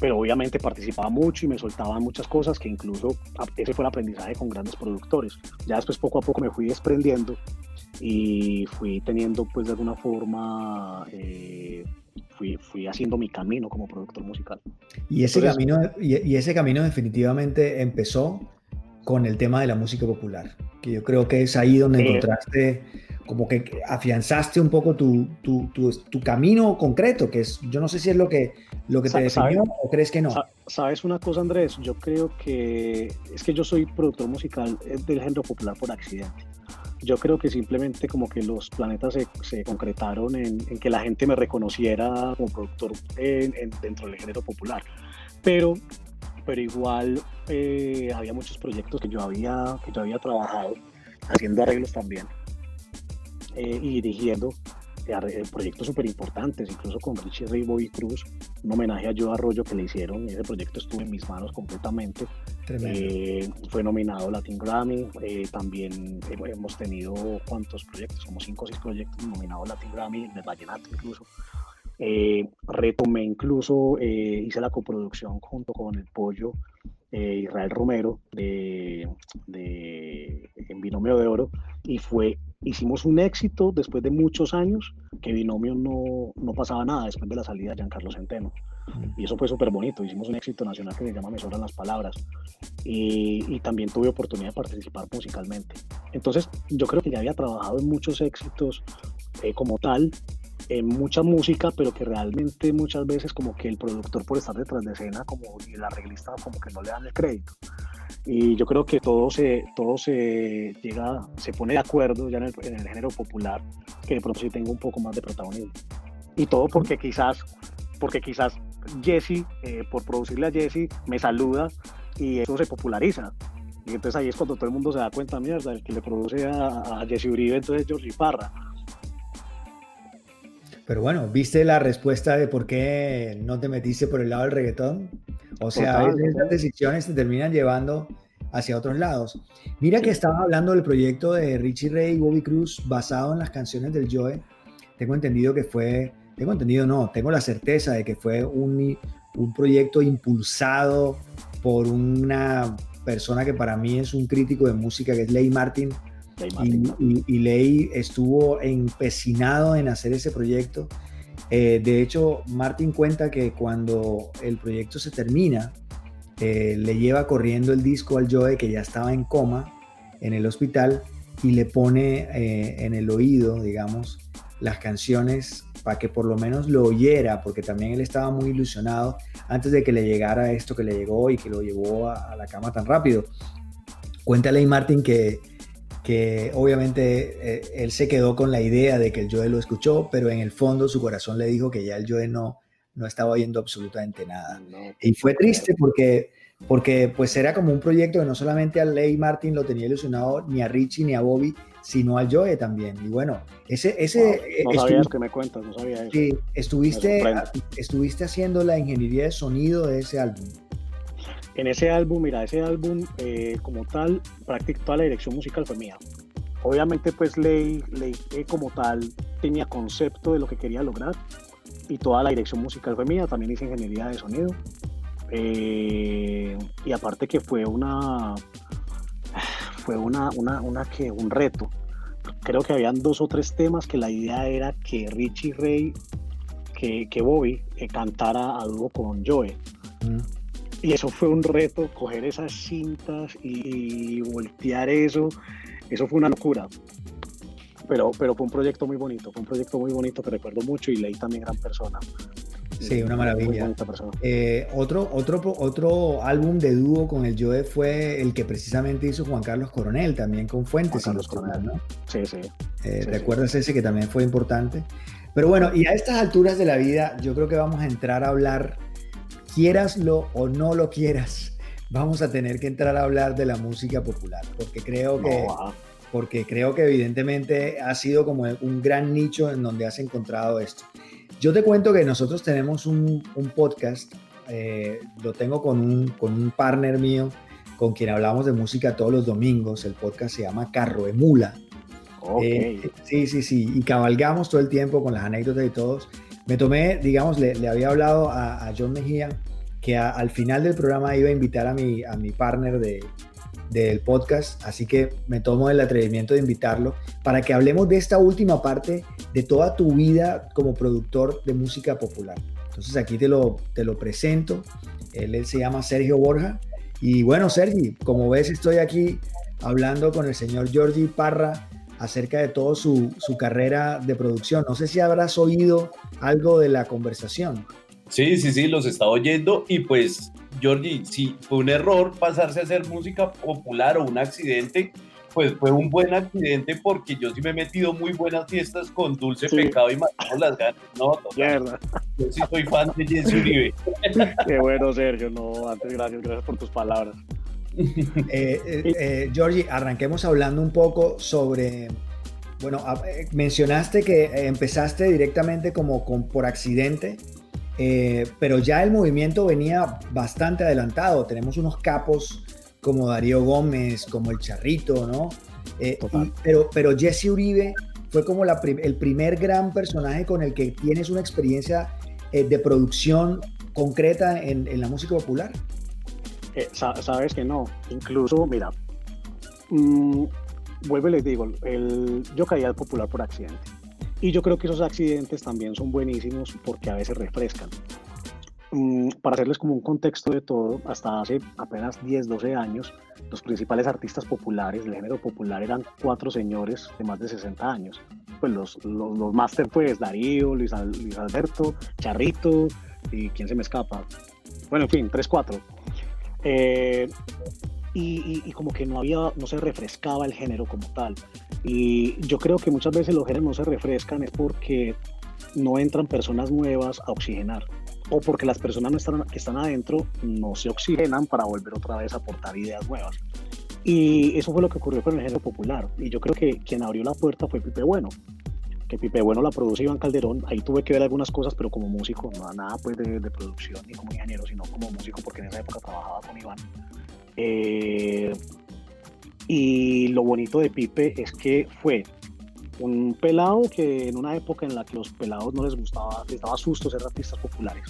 pero obviamente participaba mucho y me soltaban muchas cosas que incluso ese fue el aprendizaje con grandes productores. Ya después poco a poco me fui desprendiendo y fui teniendo pues de alguna forma, eh, fui, fui, haciendo mi camino como productor musical. Y ese, camino, y, ese camino definitivamente empezó con el tema de la música popular, que yo creo que es ahí donde encontraste, como que afianzaste un poco tu, tu, tu, camino concreto, que es, yo no sé si es lo que, lo que te definió o crees que no. Sabes una cosa, Andrés, yo creo que es que yo soy productor musical del género popular por accidente yo creo que simplemente como que los planetas se, se concretaron en, que la gente me reconociera como productor en, dentro del género popular. Pero, pero igual eh, había muchos proyectos que yo había, que yo había trabajado haciendo arreglos también eh, y dirigiendo proyectos súper importantes, incluso con Richie Ray y Cruz, un homenaje a Joe Arroyo que le hicieron, ese proyecto estuvo en mis manos completamente. Eh, fue nominado Latin Grammy, eh, también hemos tenido cuántos proyectos, como cinco o seis proyectos nominados Latin Grammy, en el Vallenato incluso. retomé incluso, hice la coproducción junto con el Pollo Israel Romero de, de, en Binomio de Oro y fue hicimos un éxito después de muchos años que Binomio no, no pasaba nada después de la salida de Giancarlo Centeno. Mm. Y eso fue súper bonito. Hicimos un éxito nacional que se llama Me sobran las palabras. Y, y, también tuve oportunidad de participar musicalmente. Entonces, yo creo que ya había trabajado en muchos éxitos eh, como tal, en mucha música, pero que realmente muchas veces como que el productor por estar detrás de escena como, y el arreglista como que no le dan el crédito. Y yo creo que todo se, todo se llega, se pone de acuerdo ya en el, en el género popular, que de pronto sí tenga un poco más de protagonismo. Y todo porque quizás, porque quizás Jesse, eh, por producirle a Jesse, me saluda y eso se populariza. Y entonces ahí es cuando todo el mundo se da cuenta, mierda, el que le produce a, a Jesse Uribe, entonces es Georgie Parra. Pero bueno, ¿viste la respuesta de por qué no te metiste por el lado del reggaetón? O sea, a veces esas decisiones te terminan llevando hacia otros lados. Mira que estaba hablando del proyecto de Richie Ray y Bobby Cruz basado en las canciones del Joe. Tengo entendido que fue, tengo entendido no, tengo la certeza de que fue un, un proyecto impulsado por una persona que para mí es un crítico de música, que es Ley Martin, y, y- y Ley estuvo empecinado en hacer ese proyecto. Eh, de hecho, Martin cuenta que cuando el proyecto se termina, eh, le lleva corriendo el disco al Joe que ya estaba en coma en el hospital y le pone eh, en el oído, digamos, las canciones para que por lo menos lo oyera, porque también él estaba muy ilusionado antes de que le llegara esto que le llegó y que lo llevó a, a la cama tan rápido. Cuéntale a Martin que, que obviamente eh, él se quedó con la idea de que el Joe lo escuchó, pero en el fondo su corazón le dijo que ya el Joe no, no estaba oyendo absolutamente nada. No, Y fue triste porque, porque pues era como un proyecto que no solamente a Ley Martin lo tenía ilusionado, ni a Richie ni a Bobby, sino al Joe también. Y bueno, ese, ese no sabía eso que me cuentas, no sabía eso. sí, estuviste, estuviste haciendo la ingeniería de sonido de ese álbum. En ese álbum, mira, ese álbum eh, como tal, prácticamente toda la dirección musical fue mía. Obviamente, pues Ley, Ley eh, como tal tenía concepto de lo que quería lograr y toda la dirección musical fue mía. También hice ingeniería de sonido. Eh, y aparte que fue una, fue una, una, una que, un reto. Creo que habían dos o tres temas que la idea era que Richie Ray, que, que Bobby eh, cantara a dúo con Joe. Mm. Y eso fue un reto, coger esas cintas y, voltear eso. Eso fue una locura. Pero, pero fue un proyecto muy bonito, fue un proyecto muy bonito que recuerdo mucho y leí también gran persona. Sí, una maravilla. Eh, otro, otro, otro álbum de dúo con el Joe fue el que precisamente hizo Juan Carlos Coronel, también con Fuentes. Juan Carlos Coronel. ¿no? Sí, sí. Eh, Sí, ¿Te sí. acuerdas ese que también fue importante? Pero bueno, y a estas alturas de la vida, yo creo que vamos a entrar a hablar, quieraslo o no lo quieras, vamos a tener que entrar a hablar de la música popular, porque creo que, No, ah, porque creo que evidentemente ha sido como un gran nicho en donde has encontrado esto. Yo te cuento que nosotros tenemos un, un podcast, eh, lo tengo con un, con un partner mío, con quien hablamos de música todos los domingos, el podcast se llama Carro Emula. ok. Eh, sí, sí, sí, y cabalgamos todo el tiempo con las anécdotas y todos. Me tomé, digamos, le, le había hablado a, a John Mejía que a- al final del programa iba a invitar a mi, a mi partner de, del podcast, así que me tomo el atrevimiento de invitarlo para que hablemos de esta última parte de toda tu vida como productor de música popular. Entonces aquí te lo, te lo presento. Él, él se llama Sergio Borja. Y bueno, Sergi, como ves, estoy aquí hablando con el señor Giorgi Parra acerca de toda su, su carrera de producción. No sé si habrás oído algo de la conversación. Sí, sí, sí, los estaba oyendo y pues, Georgie, si fue un error pasarse a hacer música popular o un accidente, pues fue un buen accidente porque yo sí me he metido muy buenas fiestas con Dulce Sí. Pecado y Matamos las ganas. No, total, Mierda. yo sí soy fan de Jesse Uribe. Qué bueno, Sergio. No, antes, gracias, gracias por tus palabras. Eh, eh, eh, Giorgi, arranquemos hablando un poco sobre, bueno, a- eh, mencionaste que empezaste directamente como con, por accidente, eh, pero ya el movimiento venía bastante adelantado. Tenemos unos capos como Darío Gómez, como el Charrito, ¿no? Eh, y- pero, pero Jesse Uribe fue como la prim- el primer gran personaje con el que tienes una experiencia eh, de producción concreta en, en la música popular. Eh, sa- sabes que no. Incluso, mira, mm, vuelvo y les digo, el, yo caí al popular por accidente. Y yo creo que esos accidentes también son buenísimos porque a veces refrescan. Mm, para hacerles como un contexto de todo, hasta hace apenas 10, 12 años, los principales artistas populares del género popular eran cuatro señores de más de 60 años. Pues los, los, los máster, pues Darío, Luis, Luis Alberto, Charrito, y quién se me escapa. Bueno, en fin, tres, cuatro. Eh, y, como que no había, no se refrescaba el género como tal. Y yo creo que muchas veces los géneros no se refrescan es porque no entran personas nuevas a oxigenar o porque las personas no están, que están adentro no se oxigenan para volver otra vez a aportar ideas nuevas. Y eso fue lo que ocurrió con el género popular. Y yo creo que quien abrió la puerta fue Pipe Bueno. Que Pipe Bueno la produce Iván Calderón. Ahí tuve que ver algunas cosas, pero como músico, no nada pues de, de producción ni como ingeniero, sino como músico, porque en esa época trabajaba con Iván. Eh, y lo bonito de Pipe es que fue un pelado que en una época en la que los pelados no les gustaba, les daba susto ser artistas populares,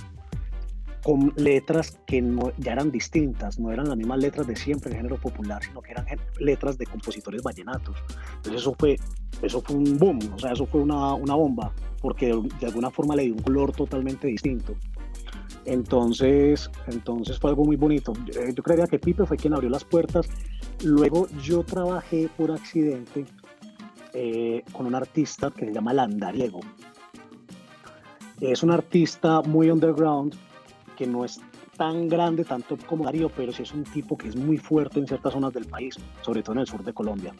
con letras que no, ya eran distintas, no eran las mismas letras de siempre en género popular, sino que eran letras de compositores vallenatos. Entonces eso fue, eso fue un boom, o sea, eso fue una, una bomba, porque de, alguna forma le dio un color totalmente distinto. Entonces, entonces fue algo muy bonito. Yo, yo creería que Pipe fue quien abrió las puertas. Luego yo trabajé por accidente eh, con un artista que se llama Landariego. Es un artista muy underground que no es tan grande tanto como Darío, pero sí es un tipo que es muy fuerte en ciertas zonas del país, sobre todo en el sur de Colombia.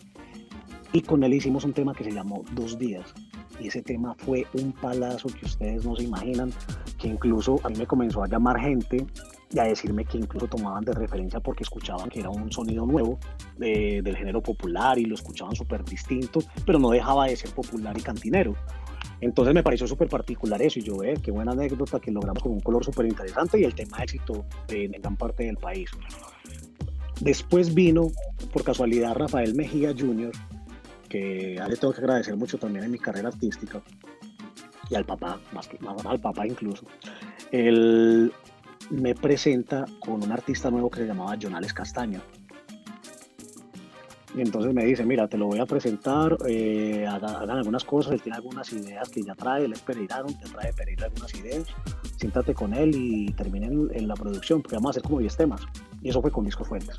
Y con él hicimos un tema que se llamó Dos Días. Y ese tema fue un palazo que ustedes no se imaginan, que incluso a mí me comenzó a llamar gente y a decirme que incluso tomaban de referencia porque escuchaban que era un sonido nuevo de, del género popular y lo escuchaban súper distinto, pero no dejaba de ser popular y cantinero. Entonces me pareció súper particular eso y yo, eh, qué buena anécdota que logramos con un color súper interesante y el tema éxito en gran parte del país. Después vino, por casualidad, Rafael Mejía Jr., que a le tengo que agradecer mucho también en mi carrera artística y al papá, más que más al papá incluso. Él me presenta con un artista nuevo que se llamaba Jonales Castaño. Y entonces me dice, mira, te lo voy a presentar, eh, hagan, algunas cosas, él tiene algunas ideas que ya trae, él es Pereirano, ya trae Pereira algunas ideas, siéntate con él y terminen en, la producción, porque vamos a hacer como 10 temas. Y eso fue con Disco Fuentes.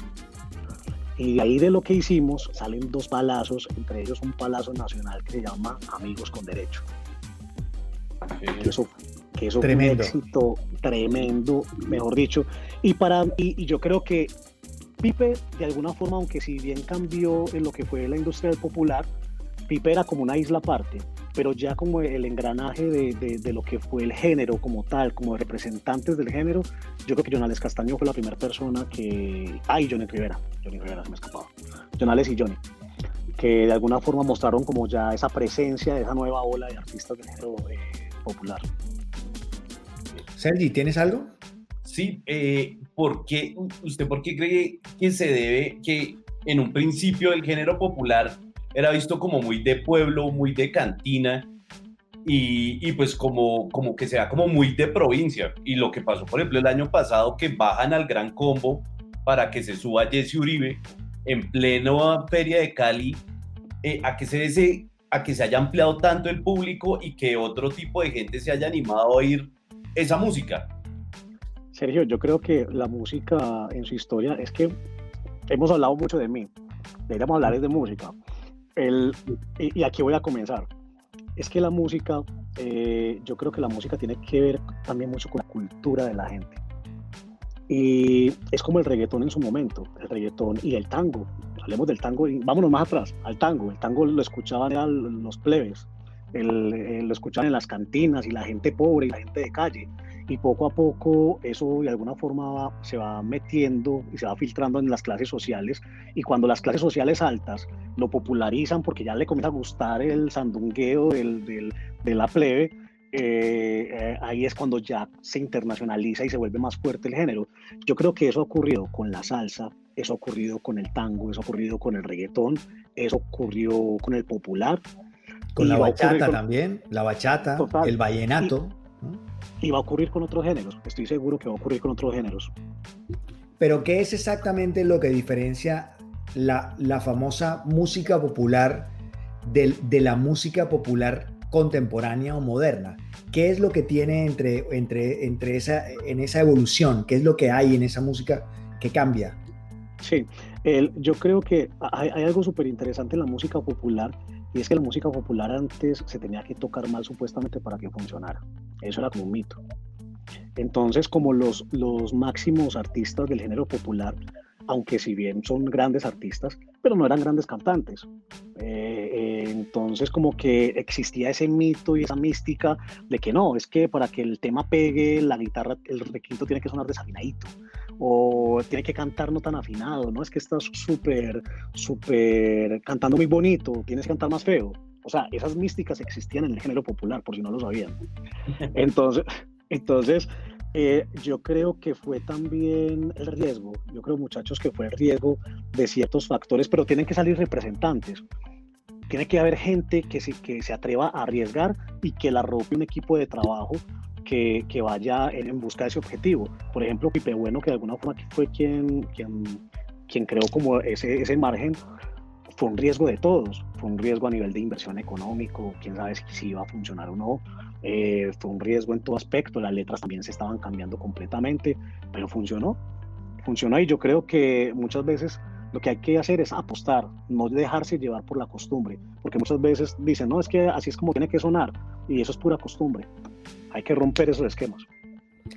Y de ahí de lo que hicimos salen dos palazos, entre ellos un palazo nacional que se llama Amigos con Derecho. Que eso, que eso tremendo. fue un éxito tremendo, mejor dicho. Y, para, y, y yo creo que Pipe, de alguna forma, aunque si bien cambió en lo que fue la industria del popular, Pipe era como una isla aparte, pero ya como el engranaje de, de, lo que fue el género como tal, como representantes del género, yo creo que Jonales Castaño fue la primera persona que... Ay, Johnny Rivera, Johnny Rivera se me escapaba. Jonales y Johnny, que de alguna forma mostraron como ya esa presencia de esa nueva ola de artistas del género eh, popular. Sergi, ¿tienes algo? Sí, eh, ¿por qué, ¿usted por qué cree que se debe que en un principio el género popular era visto como muy de pueblo, muy de cantina y, pues como, como que sea como muy de provincia? Y lo que pasó, por ejemplo, el año pasado que bajan al Gran Combo para que se suba Jesse Uribe en pleno Feria de Cali, eh, a que se ese, a que se haya ampliado tanto el público y que otro tipo de gente se haya animado a oír esa música. Sergio, yo creo que la música en su historia es que hemos hablado mucho de mí, deberíamos hablar de música. El, y, aquí voy a comenzar. Es que la música, eh, yo creo que la música tiene que ver también mucho con la cultura de la gente. Y es como el reggaetón en su momento, el reggaetón y el tango. Hablemos del tango y vámonos más atrás, al tango. El tango lo escuchaban los plebes, el, el, lo escuchaban en las cantinas y la gente pobre y la gente de calle y poco a poco eso de alguna forma va, se va metiendo y se va filtrando en las clases sociales y cuando las clases sociales altas lo popularizan porque ya le comienza a gustar el sandungueo del, del, de la plebe, eh, eh, ahí es cuando ya se internacionaliza y se vuelve más fuerte el género. Yo creo que eso ha ocurrido con la salsa, eso ha ocurrido con el tango, eso ha ocurrido con el reggaetón, eso ocurrió con el popular. Con la bachata con... también, la bachata, Total. el vallenato. Y, y va a ocurrir con otros géneros, estoy seguro que va a ocurrir con otros géneros. Pero ¿qué es exactamente lo que diferencia la, la famosa música popular de, de, la música popular contemporánea o moderna? ¿Qué es lo que tiene entre, entre, entre esa, en esa evolución? ¿Qué es lo que hay en esa música que cambia? Sí, el, yo creo que hay, hay algo súper interesante en la música popular y es que la música popular antes se tenía que tocar mal supuestamente para que funcionara. Eso era como un mito. Entonces, como los, los máximos artistas del género popular, aunque si bien son grandes artistas, pero no eran grandes cantantes. Eh, Entonces como que existía ese mito y esa mística de que no, es que para que el tema pegue, la guitarra, el requinto tiene que sonar desafinadito o tiene que cantar no tan afinado, no es que estás súper, súper cantando muy bonito, tienes que cantar más feo. O sea, esas místicas existían en el género popular, por si no lo sabían. Entonces, entonces eh, yo creo que fue también el riesgo, yo creo muchachos que fue el riesgo de ciertos factores, pero tienen que salir representantes. Tiene que haber gente que se, que se atreva a arriesgar y que la rope un equipo de trabajo que, que, vaya en, busca de ese objetivo. Por ejemplo, Pipe Bueno, que de alguna forma fue quien, quien, quien creó como ese, ese margen, fue un riesgo de todos. Fue un riesgo a nivel de inversión económico, quién sabe si, iba a funcionar o no. Eh, fue un riesgo en todo aspecto, las letras también se estaban cambiando completamente, pero funcionó. Funcionó y yo creo que muchas veces lo que hay que hacer es apostar, no dejarse llevar por la costumbre, porque muchas veces dicen, no, es que así es como tiene que sonar, y eso es pura costumbre. Hay que romper esos esquemas.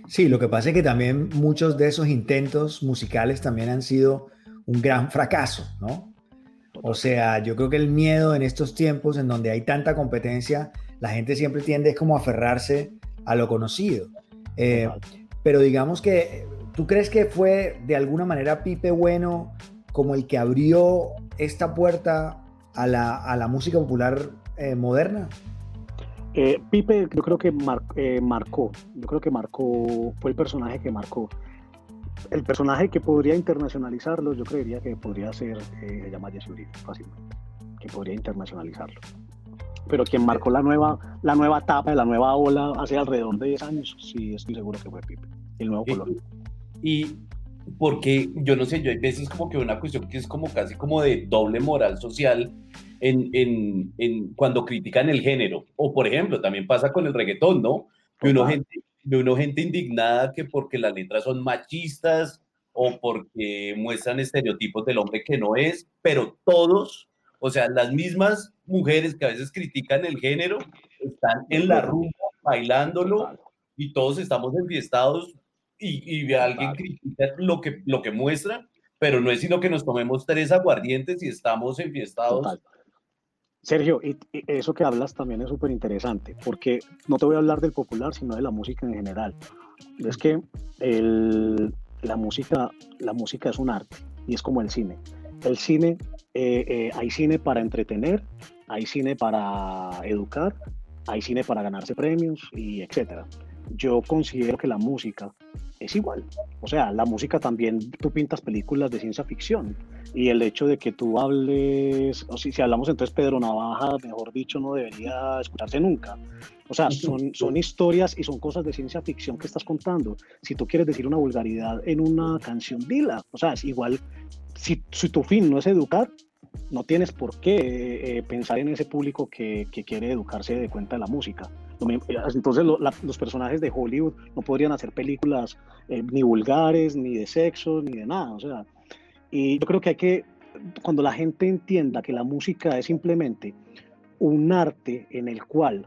Sí, lo que pasa es que también muchos de esos intentos musicales también han sido un gran fracaso, ¿no? O sea, yo creo que el miedo en estos tiempos en donde hay tanta competencia, la gente siempre tiende como a aferrarse a lo conocido. Eh, pero digamos que, ¿tú crees que fue de alguna manera Pipe Bueno como el que abrió esta puerta a la, a la música popular eh, moderna? Eh, Pipe yo creo que marcó, yo creo que marcó, fue el personaje que marcó el personaje que podría internacionalizarlo, yo creería que podría ser, eh, se llama Jesse Uribe, fácilmente, que podría internacionalizarlo. Pero quien marcó la nueva, la nueva etapa, la nueva ola hace alrededor de 10 años, sí estoy seguro que fue Pipe, el nuevo color. Y porque yo no sé, yo hay veces como que una cuestión que es como casi como de doble moral social en, en, en cuando critican el género. O por ejemplo, también pasa con el reggaetón, ¿no? Que uno gente de uno gente indignada que porque las letras son machistas o porque muestran estereotipos del hombre que no es, pero todos, o sea, las mismas mujeres que a veces critican el género, están en la rumba bailándolo y todos estamos enfiestados y, y alguien critica lo que, lo que muestra, pero no es sino que nos tomemos tres aguardientes y estamos enfiestados. Sergio, eso que hablas también es súper interesante, porque no te voy a hablar del popular, sino de la música en general. Es que el, la, música, la música es un arte y es como el cine. El cine, eh, eh, hay cine para entretener, hay cine para educar, hay cine para ganarse premios y etcétera. Yo considero que la música es igual. O sea, la música también, tú pintas películas de ciencia ficción y el hecho de que tú hables, o si, si hablamos entonces Pedro Navaja, mejor dicho, no debería escucharse nunca. O sea, son, son historias y son cosas de ciencia ficción que estás contando. Si tú quieres decir una vulgaridad en una canción, dila. O sea, es igual, si, si tu fin no es educar, no tienes por qué eh, pensar en ese público que, que, quiere educarse de cuenta de la música. Entonces los personajes de Hollywood no podrían hacer películas eh, ni vulgares, ni de sexo, ni de nada. O sea, y yo creo que hay que, cuando la gente entienda que la música es simplemente un arte en el cual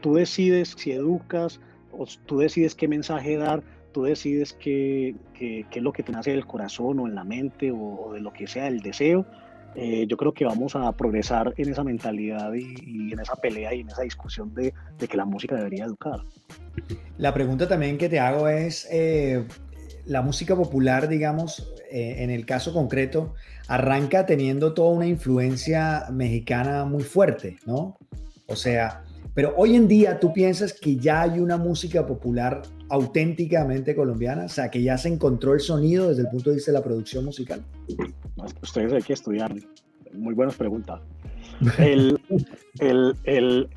tú decides si educas, o tú decides qué mensaje dar, tú decides qué, qué, qué es lo que te nace del corazón o en la mente o, de lo que sea, el deseo, eh, yo creo que vamos a progresar en esa mentalidad y, en esa pelea y en esa discusión de, que la música debería educar. La pregunta también que te hago es, eh, la música popular, digamos, eh, en el caso concreto, arranca teniendo toda una influencia mexicana muy fuerte, ¿no? O sea, pero hoy en día tú piensas que ya hay una música popular auténticamente colombiana, o sea, que ya se encontró el sonido desde el punto de vista de la producción musical. Ustedes hay que estudiar. Muy buenas preguntas. El, el,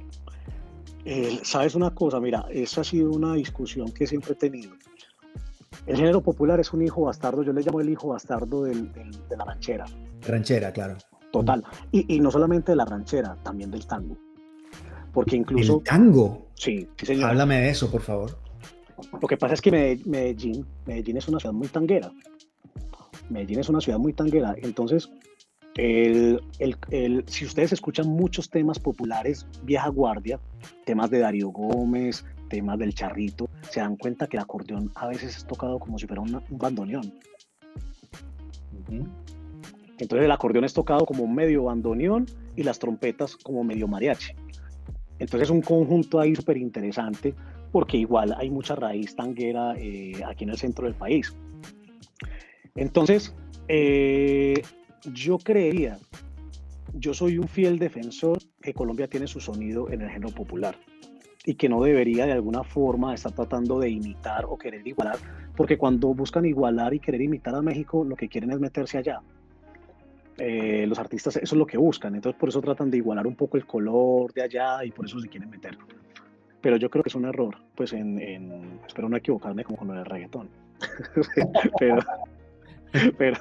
el, ¿Sabes una cosa? Mira, esa ha sido una discusión que siempre he tenido. El género popular es un hijo bastardo, yo le llamo el hijo bastardo del, de la ranchera. Ranchera, claro. Total. Y, y, no solamente de la ranchera, también del tango. Porque incluso... ¿El tango? Sí, sí señor. Háblame de eso, por favor. Lo que pasa es que Medellín, Medellín es una ciudad muy tanguera. Medellín es una ciudad muy tanguera. Entonces, el, el, el, si ustedes escuchan muchos temas populares, vieja guardia, temas de Darío Gómez, temas del charrito, se dan cuenta que el acordeón a veces es tocado como si fuera un bandoneón. Entonces el acordeón es tocado como medio bandoneón y las trompetas como medio mariachi. Entonces es un conjunto ahí súper interesante porque igual hay mucha raíz tanguera eh, aquí en el centro del país. Entonces, eh, yo creería, yo soy un fiel defensor que Colombia tiene su sonido en el género popular y que no debería de alguna forma estar tratando de imitar o querer igualar, porque cuando buscan igualar y querer imitar a México, lo que quieren es meterse allá. Eh, los artistas eso es lo que buscan, entonces por eso tratan de igualar un poco el color de allá y por eso se quieren meter. Pero yo creo que es un error, pues en, en espero no equivocarme como con del reggaetón. pero, pero,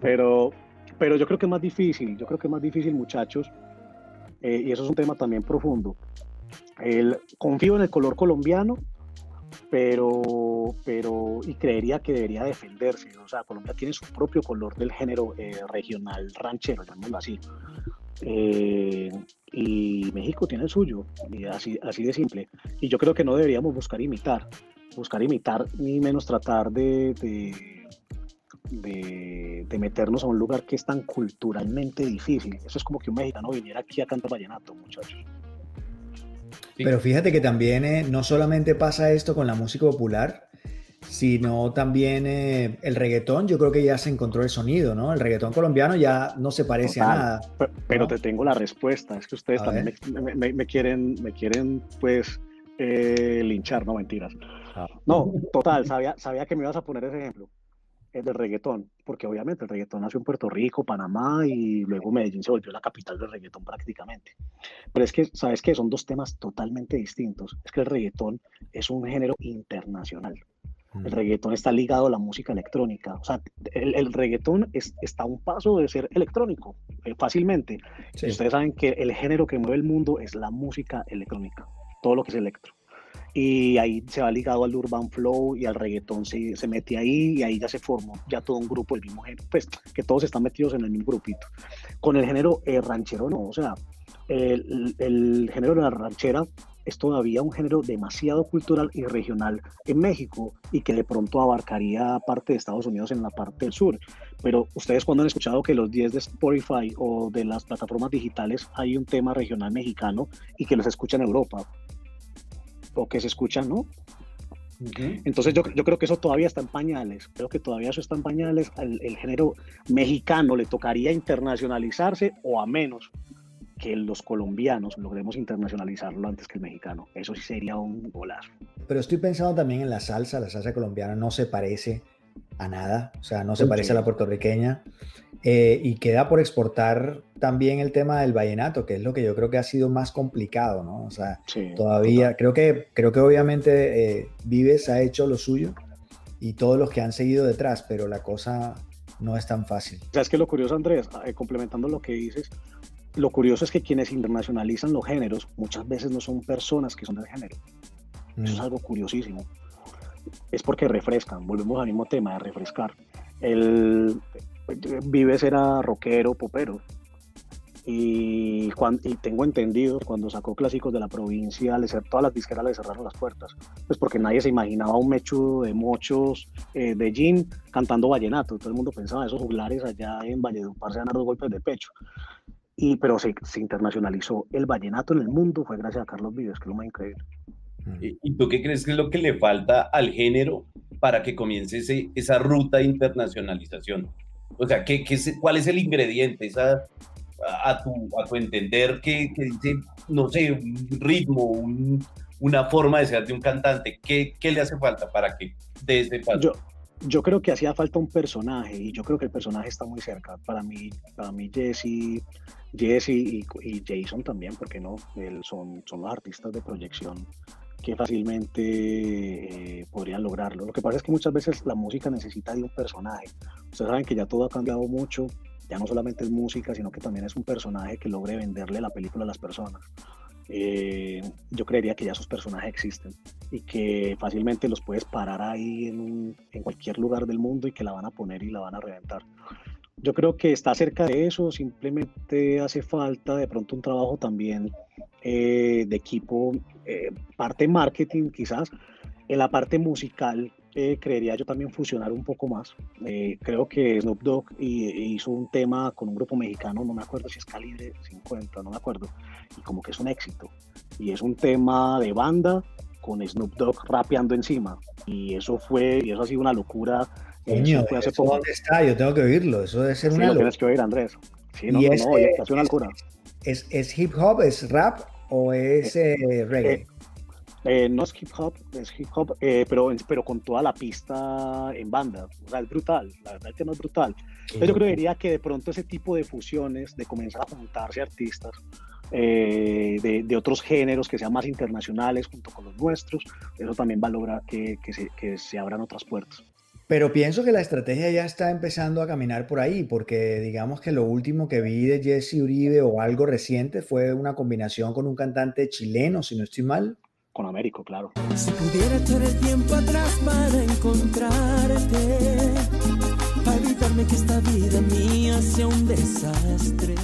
pero, pero yo creo que es más difícil, yo creo que es más difícil muchachos, eh, y eso es un tema también profundo. El, confío en el color colombiano, pero, pero, y creería que debería defenderse. O sea, Colombia tiene su propio color del género eh, regional ranchero, llamémoslo así. Eh, y México tiene el suyo, y así, así de simple. Y yo creo que no deberíamos buscar imitar, buscar imitar ni menos tratar de, de, de, de meternos a un lugar que es tan culturalmente difícil. Eso es como que un mexicano viniera aquí a cantar vallenato, muchachos. Pero fíjate que también eh, no solamente pasa esto con la música popular, sino también eh, el reggaetón, yo creo que ya se encontró el sonido, ¿no? El reggaetón colombiano ya no se parece a nada. Pe- Pero ¿no? te tengo la respuesta. Es que ustedes A también me, me- me quieren, me quieren, pues, eh, linchar, no mentiras. Ah. No, total, sabía, sabía que me ibas a poner ese ejemplo, el del reggaetón, porque obviamente el reggaetón nació en Puerto Rico, Panamá y luego Medellín se volvió la capital del reggaetón prácticamente. Pero es que, ¿sabes qué? Son dos temas totalmente distintos. Es que el reggaetón es un género internacional. El reggaetón está ligado a la música electrónica. O sea, el, el reggaetón es- está a un paso de ser electrónico, eh, fácilmente. Sí. Y ustedes saben que el género que mueve el mundo es la música electrónica, todo lo que es electro. Y ahí se va ligado al urban flow y al reggaetón se, se mete ahí y ahí ya se formó ya todo un grupo del mismo género, pues que todos están metidos en el mismo grupito. Con el género eh, ranchero no, o sea, el, el género de la ranchera es todavía un género demasiado cultural y regional en México y que de pronto abarcaría parte de Estados Unidos en la parte del sur. Pero ustedes cuando han escuchado que los 10 de Spotify o de las plataformas digitales hay un tema regional mexicano y que los escucha en Europa o que se escucha, ¿no? Entonces yo, yo creo que eso todavía está en pañales, creo que todavía eso está en pañales, el, el género mexicano le tocaría internacionalizarse o a menos que los colombianos logremos internacionalizarlo antes que el mexicano. Eso sí sería un golazo. Pero estoy pensando también en la salsa, la salsa colombiana no se parece a nada, o sea, no se parece a la puertorriqueña. Eh, y queda por exportar también el tema del vallenato, que es lo que yo creo que ha sido más complicado, ¿no? O sea, Sí, todavía, creo que, creo que obviamente eh, Vives ha hecho lo suyo y todos los que han seguido detrás, pero la cosa no es tan fácil. ¿Sabes qué es lo curioso, Andrés? Eh, complementando lo que dices, lo curioso es que quienes internacionalizan los géneros muchas veces no son personas que son del género. Eso es Mm. algo curiosísimo. Es porque refrescan, volvemos al mismo tema de refrescar. El Vives era rockero, popero. Y, cuan- y tengo entendido, cuando sacó clásicos de la provincia, le todas las disqueras le cerraron las puertas. Pues porque nadie se imaginaba un mechudo de mochos eh, de jean cantando vallenato. Todo el mundo pensaba, esos juglares allá en Valledupar se dan a dos golpes de pecho. Y, pero se, se internacionalizó. El vallenato en el mundo fue gracias a Carlos Vives, que es lo más increíble. ¿Y y tú qué crees que es lo que le falta al género para que comience ese- esa ruta de internacionalización? O sea, ¿qué, qué es- ¿cuál es el ingrediente? Esa, a, tu, a tu entender que, que dice, no sé, un ritmo, un- una forma de ser de un cantante. ¿Qué, qué le hace falta para que dé ese paso? Yo, yo creo que hacía falta un personaje y yo creo que el personaje está muy cerca. Para mí, para mí Jesse, Jesse y, Jason también, porque no, son, son los artistas de proyección que fácilmente eh, podrían lograrlo. Lo que pasa es que muchas veces la música necesita de un personaje. Ustedes saben que ya todo ha cambiado mucho, ya no solamente es música, sino que también es un personaje que logre venderle la película a las personas. Eh, yo creería que ya esos personajes existen y que fácilmente los puedes parar ahí en, en cualquier lugar del mundo y que la van a poner y la van a reventar. Yo creo que está cerca de eso, simplemente hace falta de pronto un trabajo también eh, de equipo, eh, parte marketing quizás, en la parte musical eh, creería yo también fusionar un poco más. Eh, creo que Snoop Dogg y- hizo un tema con un grupo mexicano, no me acuerdo si es Calibre 50, no me acuerdo, y como que es un éxito. Y es un tema de banda con Snoop Dogg rapeando encima. Y eso fue, y eso ha sido una locura. Eh, Coño, fue hace ¿eso poco. ¿dónde está? Yo tengo que oírlo. Eso debe ser Sí, una lo locura. tienes que oír, Andrés. Sí, no, no, ese- no, ha sido una locura. ¿Es, es hip hop, es rap o es eh, reggae? Eh, no es hip hop, es hip hop, eh, pero, pero con toda la pista en banda. O sea, es brutal, la verdad el tema es brutal. Entonces yo creería que de pronto ese tipo de fusiones, de comenzar a juntarse artistas eh, de, de otros géneros que sean más internacionales junto con los nuestros, eso también va a lograr que, que se, que se abran otras puertas. Pero pienso que la estrategia ya está empezando a caminar por ahí, porque digamos que lo último que vi de Jesse Uribe o algo reciente fue una combinación con un cantante chileno, si no estoy mal. Con Américo, claro. Si pudiera echar el tiempo atrás para encontrarte, para evitarme que esta vida mía sea un desastre.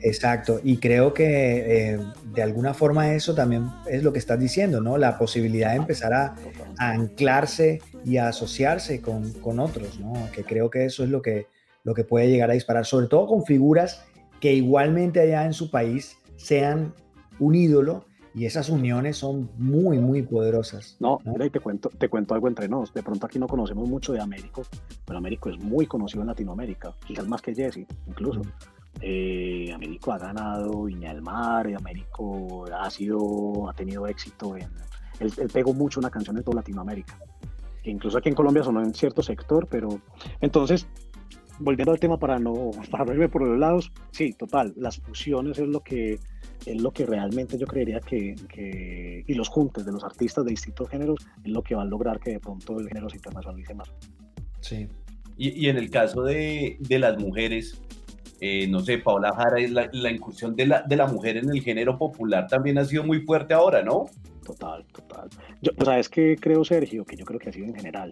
Exacto, y creo que eh, de alguna forma eso también es lo que estás diciendo, ¿no? La posibilidad de empezar a, a anclarse y a asociarse con, con otros, ¿no? Que creo que eso es lo que, lo que puede llegar a disparar, sobre todo con figuras que igualmente allá en su país sean un ídolo y esas uniones son muy, muy poderosas. No, ¿no? mira, y te cuento, te cuento algo entre nos. De pronto aquí no conocemos mucho de Américo, pero Américo es muy conocido en Latinoamérica, quizás más que Jesse, incluso. Mm. Eh, Américo ha ganado Viña del Mar, y Américo ha sido, ha tenido éxito en, él, él pegó mucho una canción en toda Latinoamérica, incluso aquí en Colombia sonó en cierto sector, pero entonces, volviendo al tema para no, para irme por los lados, sí, total, las fusiones es lo que, es lo que realmente yo creería que, que, y los juntes de los artistas de distintos géneros es lo que va a lograr que de pronto el género se internacionalice más. Sí. Y, y en el caso de, de las mujeres, eh, no sé, Paola Jara, la, incursión de la, de la mujer en el género popular también ha sido muy fuerte ahora, ¿no? Total, total. Yo, o sea, es que creo, Sergio, que yo creo que ha sido en general.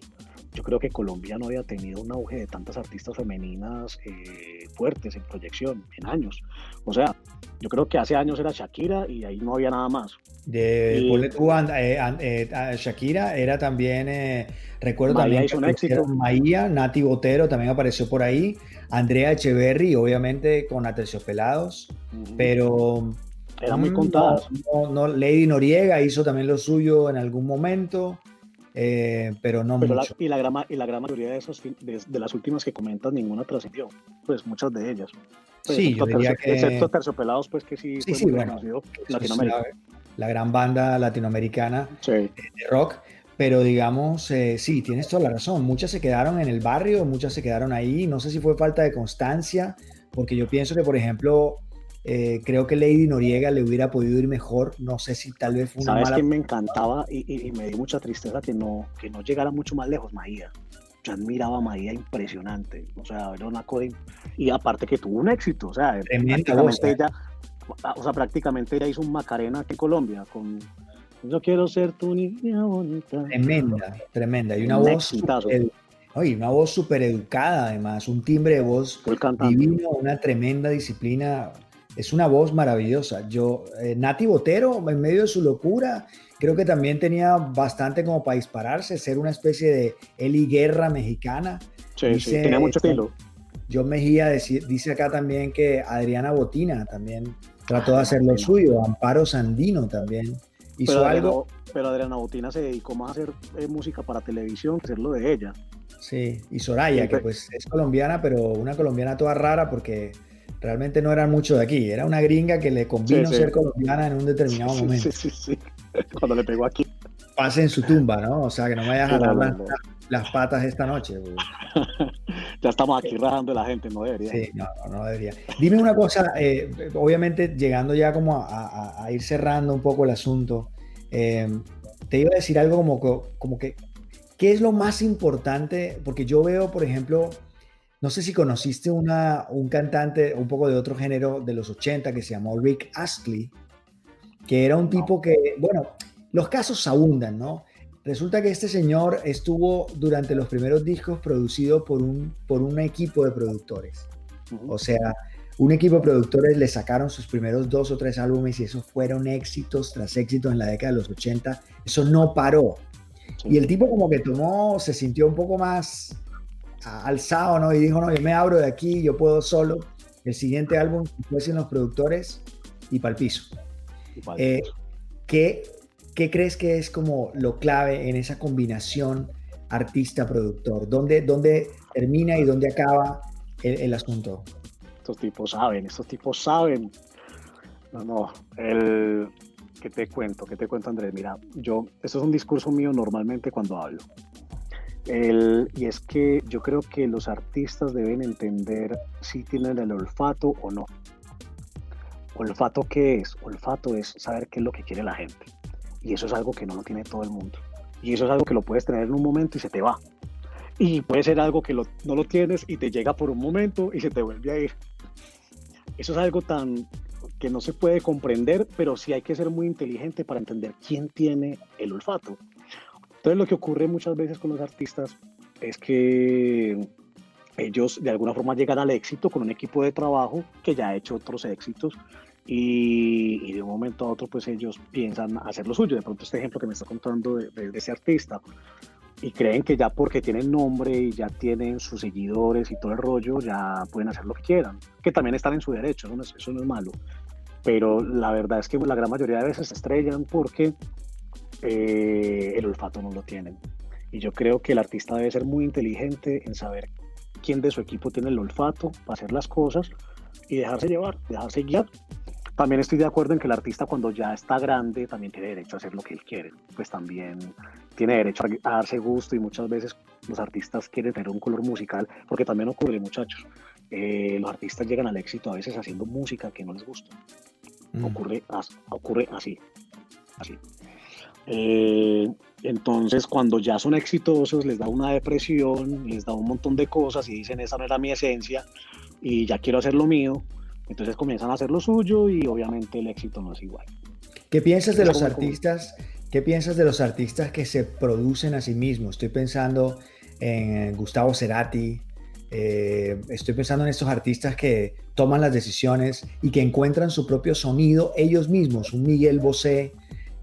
Yo creo que Colombia no había tenido un auge de tantas artistas femeninas eh, fuertes en proyección en años. O sea, yo creo que hace años era Shakira y ahí no había nada más. De Y- tú, and- eh, and- eh, a Shakira era también, eh, recuerdo también aparecieron éxito. Maía, Nati Botero también apareció por ahí, Andrea Echeverry, obviamente con Aterciopelados, Ujú. pero Eran muy mm, contadas. No, no, no, Lady Noriega hizo también lo suyo en algún momento, eh, pero no Pero la- mucho. y, la gran, y la gran mayoría de, esos, de, de las últimas que comentas, ninguna trascendió. Pues muchas de ellas. Pues, Sí, excepto, yo diría Tercio- que- excepto Terciopelados, pues que sí, Sí, fue sí, muy bueno, en Latinoamérica. la, la gran banda latinoamericana Sí. de rock, pero digamos, eh, sí, tienes toda la razón. Muchas se quedaron en el barrio, muchas se quedaron ahí. No sé si fue falta de constancia, porque yo pienso que, por ejemplo, eh, creo que Lady Noriega le hubiera podido ir mejor. No sé si tal vez fue una ¿Sabes mala. quién me encantaba y, y- y me dio mucha tristeza que no, que no llegara mucho más lejos? Maía. Yo admiraba a Maía impresionante. O sea, era una cosa. Y aparte que tuvo un éxito. O sea, voz, prácticamente ¿eh? ella. O sea, prácticamente ella hizo un Macarena aquí en Colombia con. Yo quiero ser tu niña bonita. Tremenda, tremenda. Y una Un voz oye, una voz súper educada, además, un timbre de voz divino, una tremenda disciplina. Es una voz maravillosa. Yo, eh, Nati Botero, en medio de su locura, creo que también tenía bastante como para dispararse, ser una especie de Eli Guerra mexicana. Sí, sí, dice- tenía mucho estilo. John Mejía dice acá también que Adriana Botina también trató de Ah, hacer lo suyo. Amparo Sandino también hizo Pero algo. Pero Adriana Botina se dedicó más a hacer eh, música para televisión que hacerlo de ella. Sí, y Soraya, que pues es colombiana, pero una colombiana toda rara porque realmente no eran mucho de aquí. Era una gringa que le convino Sí, sí. ser colombiana en un determinado Sí, momento. sí, sí, sí. Cuando le pegó aquí. Pase en su tumba, ¿no? O sea, que no me vayas a jalar no, las, patas esta noche. Ya estamos aquí rajando la gente, no debería. Sí, no, no, no debería. Dime una cosa, eh, obviamente llegando ya como a, a- a ir cerrando un poco el asunto, eh, te iba a decir algo como, como que, ¿qué es lo más importante? Porque yo veo, por ejemplo, no sé si conociste una, un cantante un poco de otro género de los 80 que se llamó Rick Astley, que era un tipo que, bueno, los casos abundan, ¿no? Resulta que este señor estuvo durante los primeros discos producido por un, por un equipo de productores. O sea, un equipo de productores le sacaron sus primeros dos o tres álbumes y esos fueron éxitos tras éxitos en la década de los 80. Eso no paró. Y el tipo como que tomó, se sintió un poco más alzado, ¿no? Y dijo, no, yo me abro de aquí, yo puedo solo. El siguiente álbum fue sin los productores y para el piso. Y para- Eh, ¿qué, ¿Qué crees que es como lo clave en esa combinación artista-productor? ¿Dónde, ¿Dónde termina y dónde acaba el, el asunto? Estos tipos saben, estos tipos saben. No, no, el... ¿Qué te cuento? ¿Qué te cuento, Andrés? Mira, yo, esto es un discurso mío normalmente cuando hablo. Y es que yo creo que los artistas deben entender si tienen el olfato o no. ¿Olfato qué es? Olfato es saber qué es lo que quiere la gente. Y eso es algo que no lo tiene todo el mundo. Y eso es algo que lo puedes tener en un momento y se te va. Y puede ser algo que no lo tienes y te llega por un momento y se te vuelve a ir. Eso es algo tan que no se puede comprender, pero sí hay que ser muy inteligente para entender quién tiene el olfato. Entonces lo que ocurre muchas veces con los artistas es que ellos de alguna forma llegan al éxito con un equipo de trabajo que ya ha hecho otros éxitos y, y de un momento a otro pues ellos piensan hacer lo suyo. De pronto este ejemplo que me está contando de, de- de ese artista y creen que ya porque tienen nombre y ya tienen sus seguidores y todo el rollo ya pueden hacer lo que quieran, que también están en su derecho, eso no es, eso no es malo. Pero la verdad es que la gran mayoría de veces se estrellan porque eh, el olfato no lo tienen. Y yo creo que el artista debe ser muy inteligente en saber quién de su equipo tiene el olfato para hacer las cosas y dejarse llevar, dejarse guiar. También estoy de acuerdo en que el artista cuando ya está grande también tiene derecho a hacer lo que él quiere. Pues también tiene derecho a, darse gusto y muchas veces los artistas quieren tener un color musical, porque también ocurre, muchachos. eh, los artistas llegan al éxito a veces haciendo música que no les gusta Mm. ocurre, as- ocurre así. así. Eh, entonces, cuando ya son exitosos, les da una depresión, les da un montón de cosas y dicen, esa no era mi esencia y ya quiero hacer lo mío. Entonces comienzan a hacer lo suyo y obviamente el éxito no es igual. ¿Qué piensas de los artistas? ¿Qué piensas de los artistas que se producen a sí mismos? Estoy pensando en Gustavo Cerati, eh, estoy pensando en estos artistas que toman las decisiones y que encuentran su propio sonido ellos mismos, un Miguel Bosé,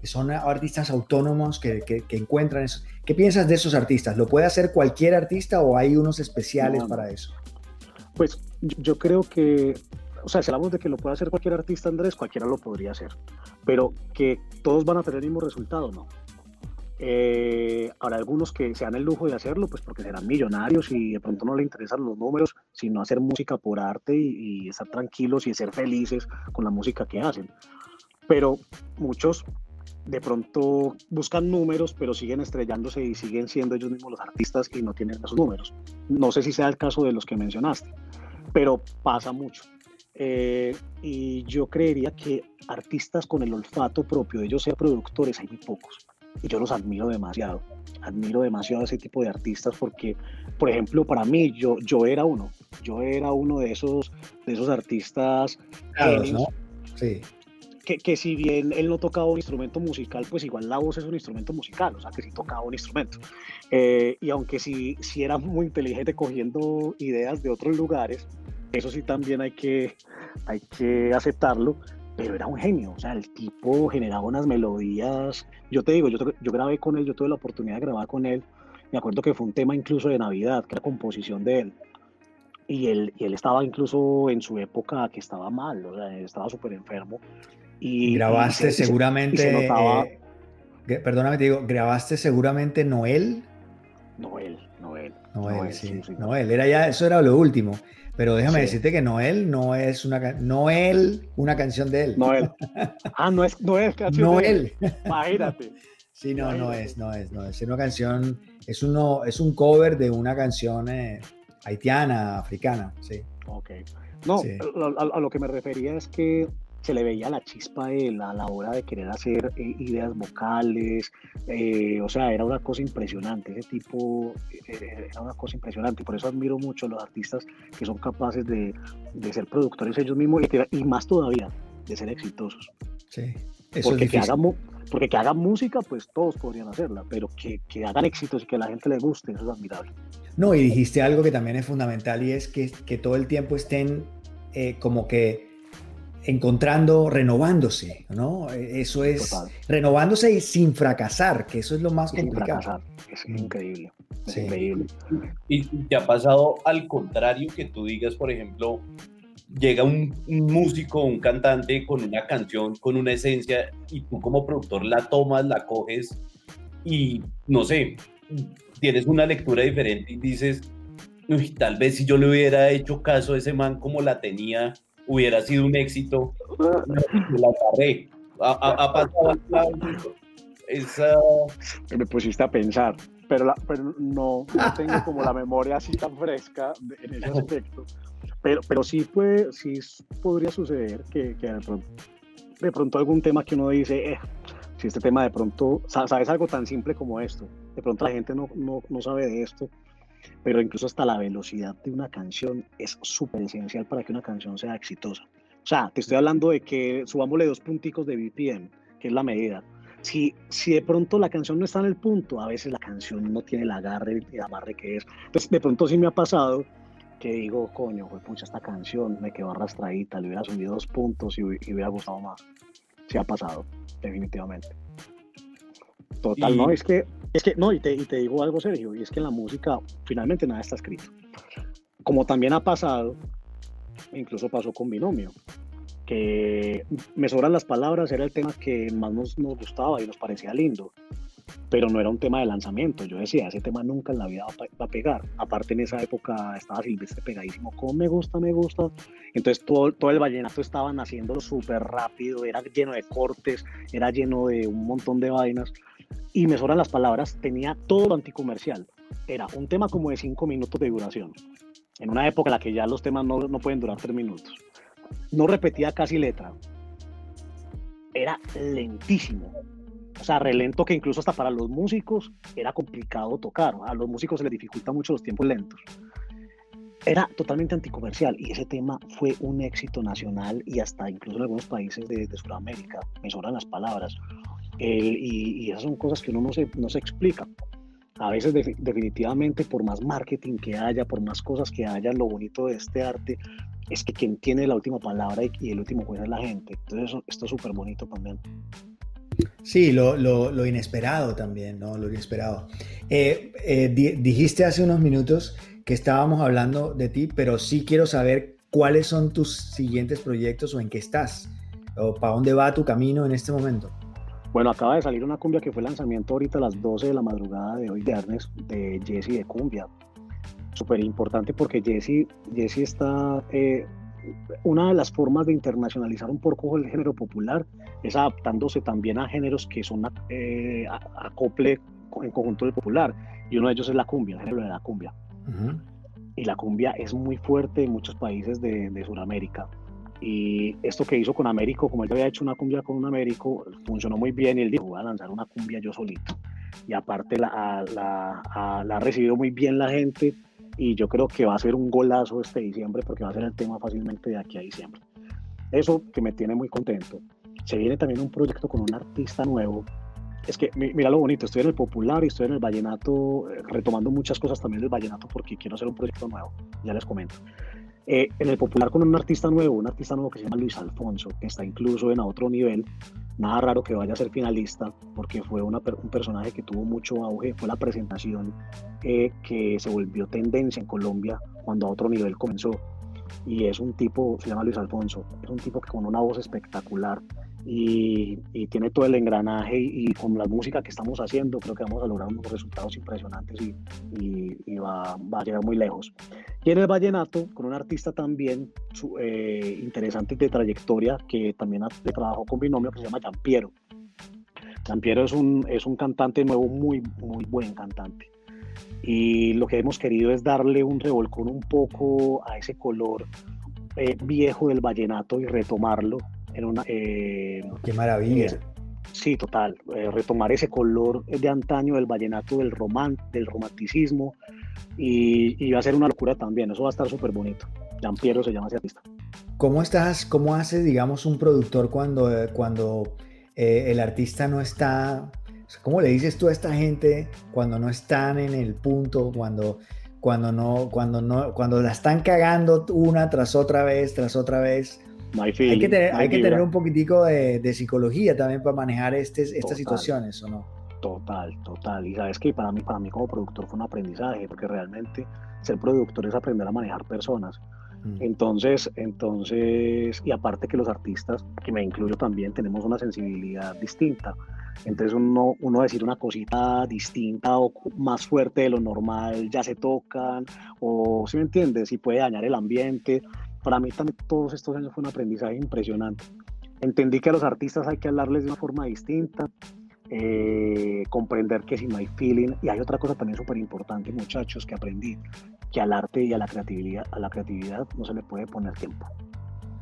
que son artistas autónomos que, que- que encuentran eso. ¿Qué piensas de esos artistas? ¿Lo puede hacer cualquier artista o hay unos especiales No, para eso? Pues yo yo creo que, o sea, si hablamos de que lo puede hacer cualquier artista, Andrés, cualquiera lo podría hacer, pero que todos van a tener el mismo resultado, ¿no? Eh, habrá algunos que se dan el lujo de hacerlo, pues porque serán millonarios y de pronto no le interesan los números, sino hacer música por arte y, y estar tranquilos y ser felices con la música que hacen. Pero muchos de pronto buscan números, pero siguen estrellándose y siguen siendo ellos mismos los artistas y no tienen esos números. No sé si sea el caso de los que mencionaste, pero pasa mucho. Eh, y yo creería que artistas con el olfato propio de ellos ser productores hay muy pocos. Y yo los admiro demasiado. Admiro demasiado a ese tipo de artistas porque, por ejemplo, para mí, yo, yo era uno. Yo era uno de esos, de esos artistas Claro, ¿no? Sí. Que, que si bien él no tocaba un instrumento musical, pues igual la voz es un instrumento musical, o sea que sí tocaba un instrumento. Eh, y aunque sí, sí era muy inteligente cogiendo ideas de otros lugares, eso sí también hay que, hay que aceptarlo, pero era un genio, o sea, el tipo generaba unas melodías, yo te digo, yo, yo grabé con él, yo tuve la oportunidad de grabar con él, me acuerdo que fue un tema incluso de Navidad, que era composición de él. Y él, y él estaba incluso en su época que estaba mal, o sea, estaba súper enfermo. Y, Grabaste y se- seguramente. y se notaba- eh, perdóname, te digo, grabaste seguramente Noel. Noel, Noel. Noel, Noel, sí. Noel, era ya, eso era lo último. Pero déjame Sí. decirte que Noel no es una Noel, una canción de él. Noel. Ah, no es, no es canción de él. Noel. Imagínate. Sí, no, no es, no es, no es. Es una canción, es uno, es un cover de una canción eh, haitiana, africana, sí. Ok. No, Sí. a, a- a lo que me refería es que se le veía la chispa a él a la hora de querer hacer eh, ideas vocales, eh, o sea, era una cosa impresionante, ese tipo eh, era una cosa impresionante, y por eso admiro mucho a los artistas que son capaces de, de ser productores ellos mismos y, que- y más todavía de ser exitosos. Sí. Eso es porque, que difícil. hagan, porque que hagan música, pues todos podrían hacerla, pero que, que hagan éxitos y que a la gente le guste, eso es admirable. No, y dijiste algo que también es fundamental y es que, que todo el tiempo estén eh, como que encontrando, renovándose, ¿no? Eso es Total. renovándose y sin fracasar, que eso es lo más sin complicado. fracasar. Es Mm. increíble. Es Sí. increíble. ¿Y te ha pasado al contrario que tú digas, por ejemplo, llega un, un músico, un cantante con una canción, con una esencia, y tú como productor la tomas, la coges y, no sé, tienes una lectura diferente y dices, uy, tal vez si yo le hubiera hecho caso a ese man como la tenía, hubiera sido un éxito. No, la agarré. Ha, ha- pasado esa... me pusiste a pensar, pero, la- pero no, no tengo como la memoria así tan fresca de- en ese aspecto. Pero, pero sí, puede, sí podría suceder que, que de, pronto, de pronto algún tema que uno dice, eh, si este tema de pronto, sa- sabes algo tan simple como esto, de pronto la gente no, no, no sabe de esto, pero incluso hasta la velocidad de una canción es súper esencial para que una canción sea exitosa. O sea, te estoy hablando de que subámosle dos punticos de BPM, que es la medida. Si, si de pronto la canción no está en el punto, a veces la canción no tiene el agarre y amarre que es. Entonces, de pronto sí me ha pasado que digo, coño, fue pucha, esta canción me quedó arrastradita, le hubiera subido dos puntos y, y hubiera gustado más. Sí ha pasado, definitivamente. Total, Y- no, es que, es que, no, y te, y te digo algo, Sergio, y es que en la música finalmente nada está escrito. Como también ha pasado, incluso pasó con Binomio, que me sobran las palabras, era el tema que más nos, nos gustaba y nos parecía lindo, pero no era un tema de lanzamiento. Yo decía, ese tema nunca en la vida va, va a pegar. Aparte, en esa época estaba Silvestre pegadísimo, como me gusta, me gusta. Entonces, todo, todo el vallenato estaba naciendo súper rápido, era lleno de cortes, era lleno de un montón de vainas. Y me sobran las palabras, tenía todo lo anticomercial. Era un tema como de cinco minutos de duración, en una época en la que ya los temas no, no pueden durar tres minutos. No repetía casi letra. Era lentísimo. O sea, relento que incluso hasta para los músicos era complicado tocar. A los músicos se les dificulta mucho los tiempos lentos. Era totalmente anticomercial y ese tema fue un éxito nacional y hasta incluso en algunos países de, de Sudamérica. Me sobran las palabras. Y, y esas son cosas que uno no se, no se explica. A veces defi- definitivamente por más marketing que haya, por más cosas que haya, lo bonito de este arte es que quien tiene la última palabra y, y el último juez es la gente. Entonces esto es súper bonito también. Sí, lo, lo- inesperado también, ¿no? Lo inesperado. Eh, eh, di- dijiste hace unos minutos que estábamos hablando de ti, pero sí quiero saber cuáles son tus siguientes proyectos o en qué estás, o para dónde va tu camino en este momento. Bueno, acaba de salir una cumbia que fue lanzamiento ahorita a las 12 de la madrugada de hoy viernes de Jesse de Cumbia. Súper importante porque Jesse, Jesse está... eh, una de las formas de internacionalizar un poco el género popular es adaptándose también a géneros que son eh, a- acople co- en conjunto del popular. Y uno de ellos es la cumbia, el género de la cumbia. Ujú. Y la cumbia es muy fuerte en muchos países de, de Sudamérica. Y esto que hizo con Américo, como él había hecho una cumbia con un Américo, funcionó muy bien y él dijo, voy a lanzar una cumbia yo solito. Y aparte la, la, la ha recibido muy bien la gente y yo creo que va a ser un golazo este diciembre porque va a ser el tema fácilmente de aquí a diciembre. Eso que me tiene muy contento. Se viene también un proyecto con un artista nuevo. Es que mi- mira lo bonito, estoy en el popular y estoy en el vallenato, eh, retomando muchas cosas también del vallenato porque quiero hacer un proyecto nuevo, ya les comento. Eh, en el popular con un artista nuevo, un artista nuevo que se llama Luis Alfonso, que está incluso en a otro nivel. Nada raro que vaya a ser finalista, porque fue una un personaje que tuvo mucho auge. Fue la presentación eh, que se volvió tendencia en Colombia cuando a otro nivel comenzó. Y es un tipo, se llama Luis Alfonso, es un tipo que con una voz espectacular y, y tiene todo el engranaje y, y con la música que estamos haciendo creo que vamos a lograr unos resultados impresionantes y, y- va, va a llegar muy lejos. Y en el vallenato, con un artista también su- eh, interesante de trayectoria, que también trabajó con binomio, que se llama Giampiero. Giampiero es un, es un cantante nuevo, muy, muy buen cantante. Y lo que hemos querido es darle un revolcón un poco a ese color eh, viejo del vallenato y retomarlo en una... eh, Qué maravilla. es- Sí, total. eh, retomar ese color de antaño del vallenato, del román, del romanticismo. Y, y va a ser una locura también. Eso va a estar súper bonito. Piero se llama ese artista. ¿Cómo estás, cómo hace, digamos, un productor cuando, eh, cuando eh, el artista no está, ¿cómo le dices tú a esta gente cuando no están en el punto, cuando, cuando no, cuando no, cuando la están cagando una tras otra vez, tras otra vez? No hay Hay feeling. que tener, hay que tener un poquitico de, de psicología también para manejar este, estas Total. situaciones, ¿o no? Total, total. Y sabes que para mí, para mí como productor fue un aprendizaje, porque realmente ser productor es aprender a manejar personas. Mm. Entonces, entonces, y aparte que los artistas, que me incluyo también, tenemos una sensibilidad distinta. Entonces uno, uno decir una cosita distinta o más fuerte de lo normal, ya se tocan, o si me entiendes, y puede dañar el ambiente. Para mí también todos estos años fue un aprendizaje impresionante. Entendí que a los artistas hay que hablarles de una forma distinta, eh, comprender que si no hay feeling, y hay otra cosa también súper importante, muchachos, que aprendí, que al arte y a la creatividad, a la creatividad no se le puede poner tiempo.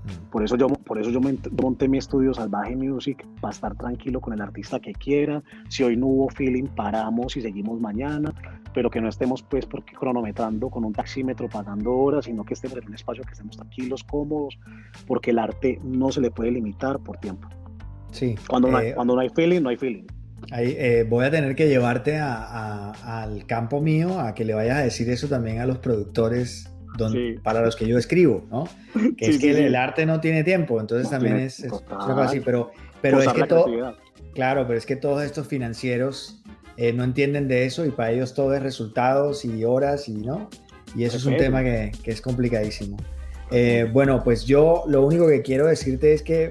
Mm. Por eso yo, por eso yo monté mi estudio Salvaje Music, para estar tranquilo con el artista que quiera. Si hoy no hubo feeling, paramos y seguimos mañana, pero que no estemos pues porque cronometrando con un taxímetro pagando horas, sino que estemos en un espacio que estemos tranquilos, cómodos, porque el arte no se le puede limitar por tiempo. Sí. Cuando no, hay, eh, cuando no hay feeling, no hay feeling. ahí, eh, voy a tener que llevarte a- a- al campo mío a que le vayas a decir eso también a los productores Sí. para los que yo escribo, ¿no? Que Sí, es que sí, el, arte no tiene tiempo, entonces No también es, es una cosa así, pero, pero es que todo, claro, pero es que todos estos financieros eh, no entienden de eso y para ellos todo es resultados y horas y no, y eso es un tema que, que es complicadísimo. Eh, bueno, pues yo lo único que quiero decirte es que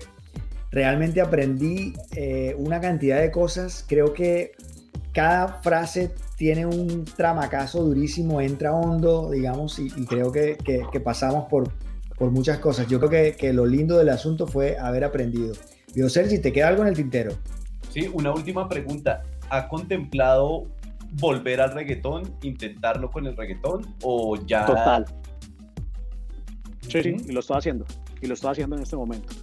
realmente aprendí eh, una cantidad de cosas. Creo que cada frase tiene un tramacazo durísimo, entra hondo, digamos, y, y creo que, que- que pasamos por, por muchas cosas. Yo creo que, que lo lindo del asunto fue haber aprendido. Digo, Sergi, ¿te queda algo en el tintero? Sí, una última pregunta. ¿Ha contemplado volver al reggaetón, intentarlo con el reggaetón o ya? Total. Sí, sí, y lo estoy haciendo. Y lo estoy haciendo en este momento.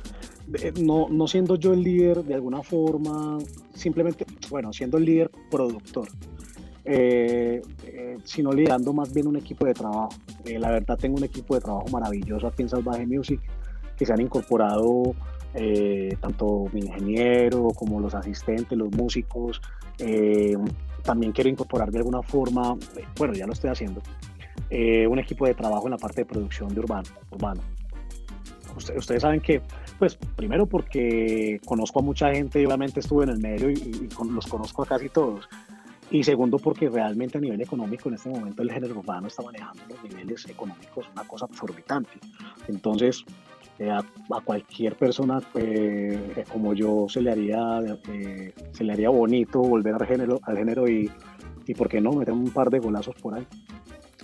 De- No, no siendo yo el líder de alguna forma, simplemente, bueno, siendo el líder productor, eh, eh, sino liderando más bien un equipo de trabajo. Eh, la verdad, tengo un equipo de trabajo maravilloso aquí en Salvaje Music que se han incorporado eh, tanto mi ingeniero como los asistentes, los músicos. eh, también quiero incorporar de alguna forma, eh, bueno, ya lo estoy haciendo, un equipo de trabajo en la parte de producción de urbano. urbano. Usted- ustedes saben que, pues, primero porque conozco a mucha gente y obviamente estuve en el medio y, y con- los conozco a casi todos. Y segundo porque realmente a nivel económico en este momento el género urbano está manejando los niveles económicos, una cosa exorbitante. Entonces, eh, a, a cualquier persona eh, eh, como yo se le haría, eh, se le haría bonito volver al género, al género y, y, ¿por qué no? Meter un par de golazos por ahí.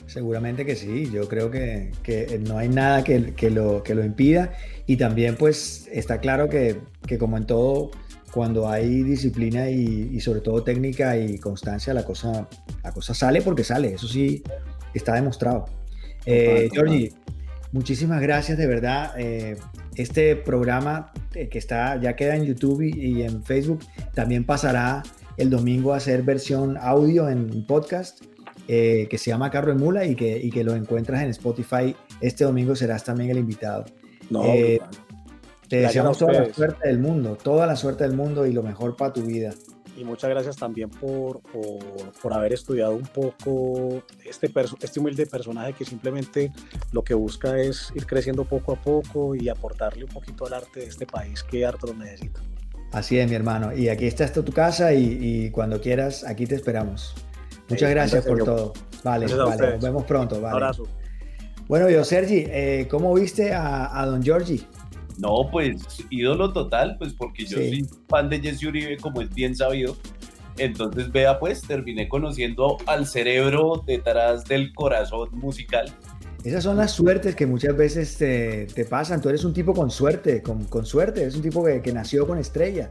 Seguramente que sí, yo creo que, que no hay nada que, que lo, que lo impida y también pues está claro que, que como en todo, cuando hay disciplina y, y sobre todo técnica y constancia, la cosa, la cosa sale porque sale, eso sí está demostrado. Eh. Georgie, muchísimas gracias de verdad. eh, este programa eh, que está ya queda en YouTube y, y en Facebook también pasará el domingo a ser versión audio en podcast eh, que se llama Carro de Mula y que, y que lo encuentras en Spotify. Este domingo serás también el invitado. No. Te Gracias deseamos toda la suerte del mundo, toda la suerte del mundo y lo mejor para tu vida. y muchas gracias también por, por, por haber estudiado un poco este, este humilde personaje que simplemente lo que busca es ir creciendo poco a poco y aportarle un poquito al arte de este país que harto lo necesita. Así es, mi hermano. Y aquí está esta tu casa y, y cuando quieras, aquí te esperamos. Muchas gracias por todo. Vale, vale. Nos vemos pronto. Un abrazo. Bueno, yo, Sergi, eh, ¿cómo viste a, a don Georgie? No, pues ídolo total, pues porque yo Sí. soy fan de Jesse Uribe, como es bien sabido. Entonces, vea, pues terminé conociendo al cerebro detrás del corazón musical. Esas son las suertes que muchas veces te, te pasan. Tú eres un tipo con suerte, con, con suerte. Eres un tipo que, que nació con estrella.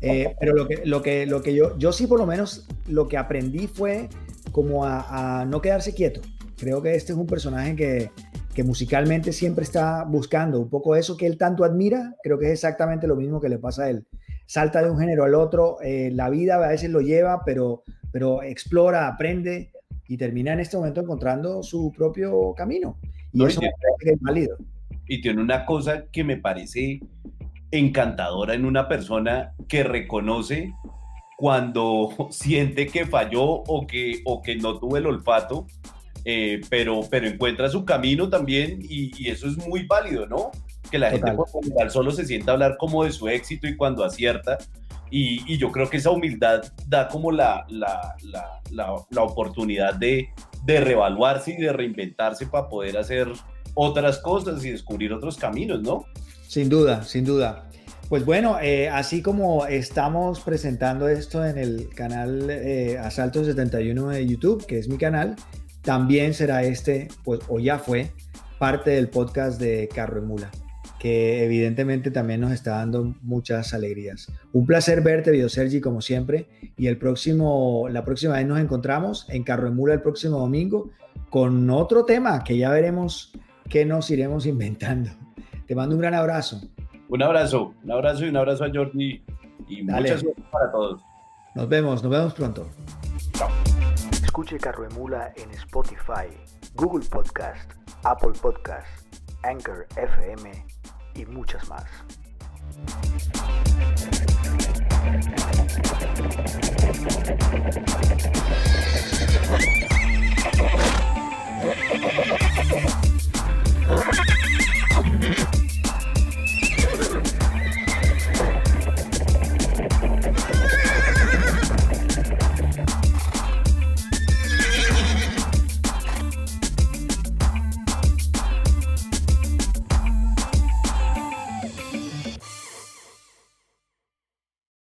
Eh, pero lo que, lo que, lo que yo, yo sí por lo menos lo que aprendí fue como a, a no quedarse quieto. Creo que este es un personaje que, que musicalmente siempre está buscando un poco eso que él tanto admira. Creo que es exactamente lo mismo que le pasa a él. Salta de un género al otro, eh, la vida a veces lo lleva, pero, pero explora, aprende y termina en este momento encontrando su propio camino. Y No, eso y- me parece que es válido. Y tiene una cosa que me parece encantadora en una persona que reconoce cuando siente que falló o que, o que no tuvo el olfato eh, pero, pero encuentra su camino también y, y eso es muy válido, ¿no? Que la gente Total. por lo general solo se sienta a hablar como de su éxito y cuando acierta. Y, y yo creo que esa humildad da como la, la, la, la, la oportunidad de, de reevaluarse y de reinventarse para poder hacer otras cosas y descubrir otros caminos, ¿no? Sin duda, sin duda. Pues bueno, eh, así como estamos presentando esto en el canal eh, Asalto 71 de YouTube, que es mi canal, también será este, pues, o ya fue, parte del podcast de Carro y Mula, que evidentemente también nos está dando muchas alegrías. Un placer verte, Video Sergi, como siempre, y el próximo, la próxima vez nos encontramos en Carro y Mula el próximo domingo con otro tema que ya veremos qué nos iremos inventando. Te mando un gran abrazo. Un abrazo, un abrazo y un abrazo a Jordi y Dale. mucha suerte para todos. Nos vemos, nos vemos pronto. Escuche Carroemula en Spotify, Google Podcast, Apple Podcast, Anchor FM y muchas más.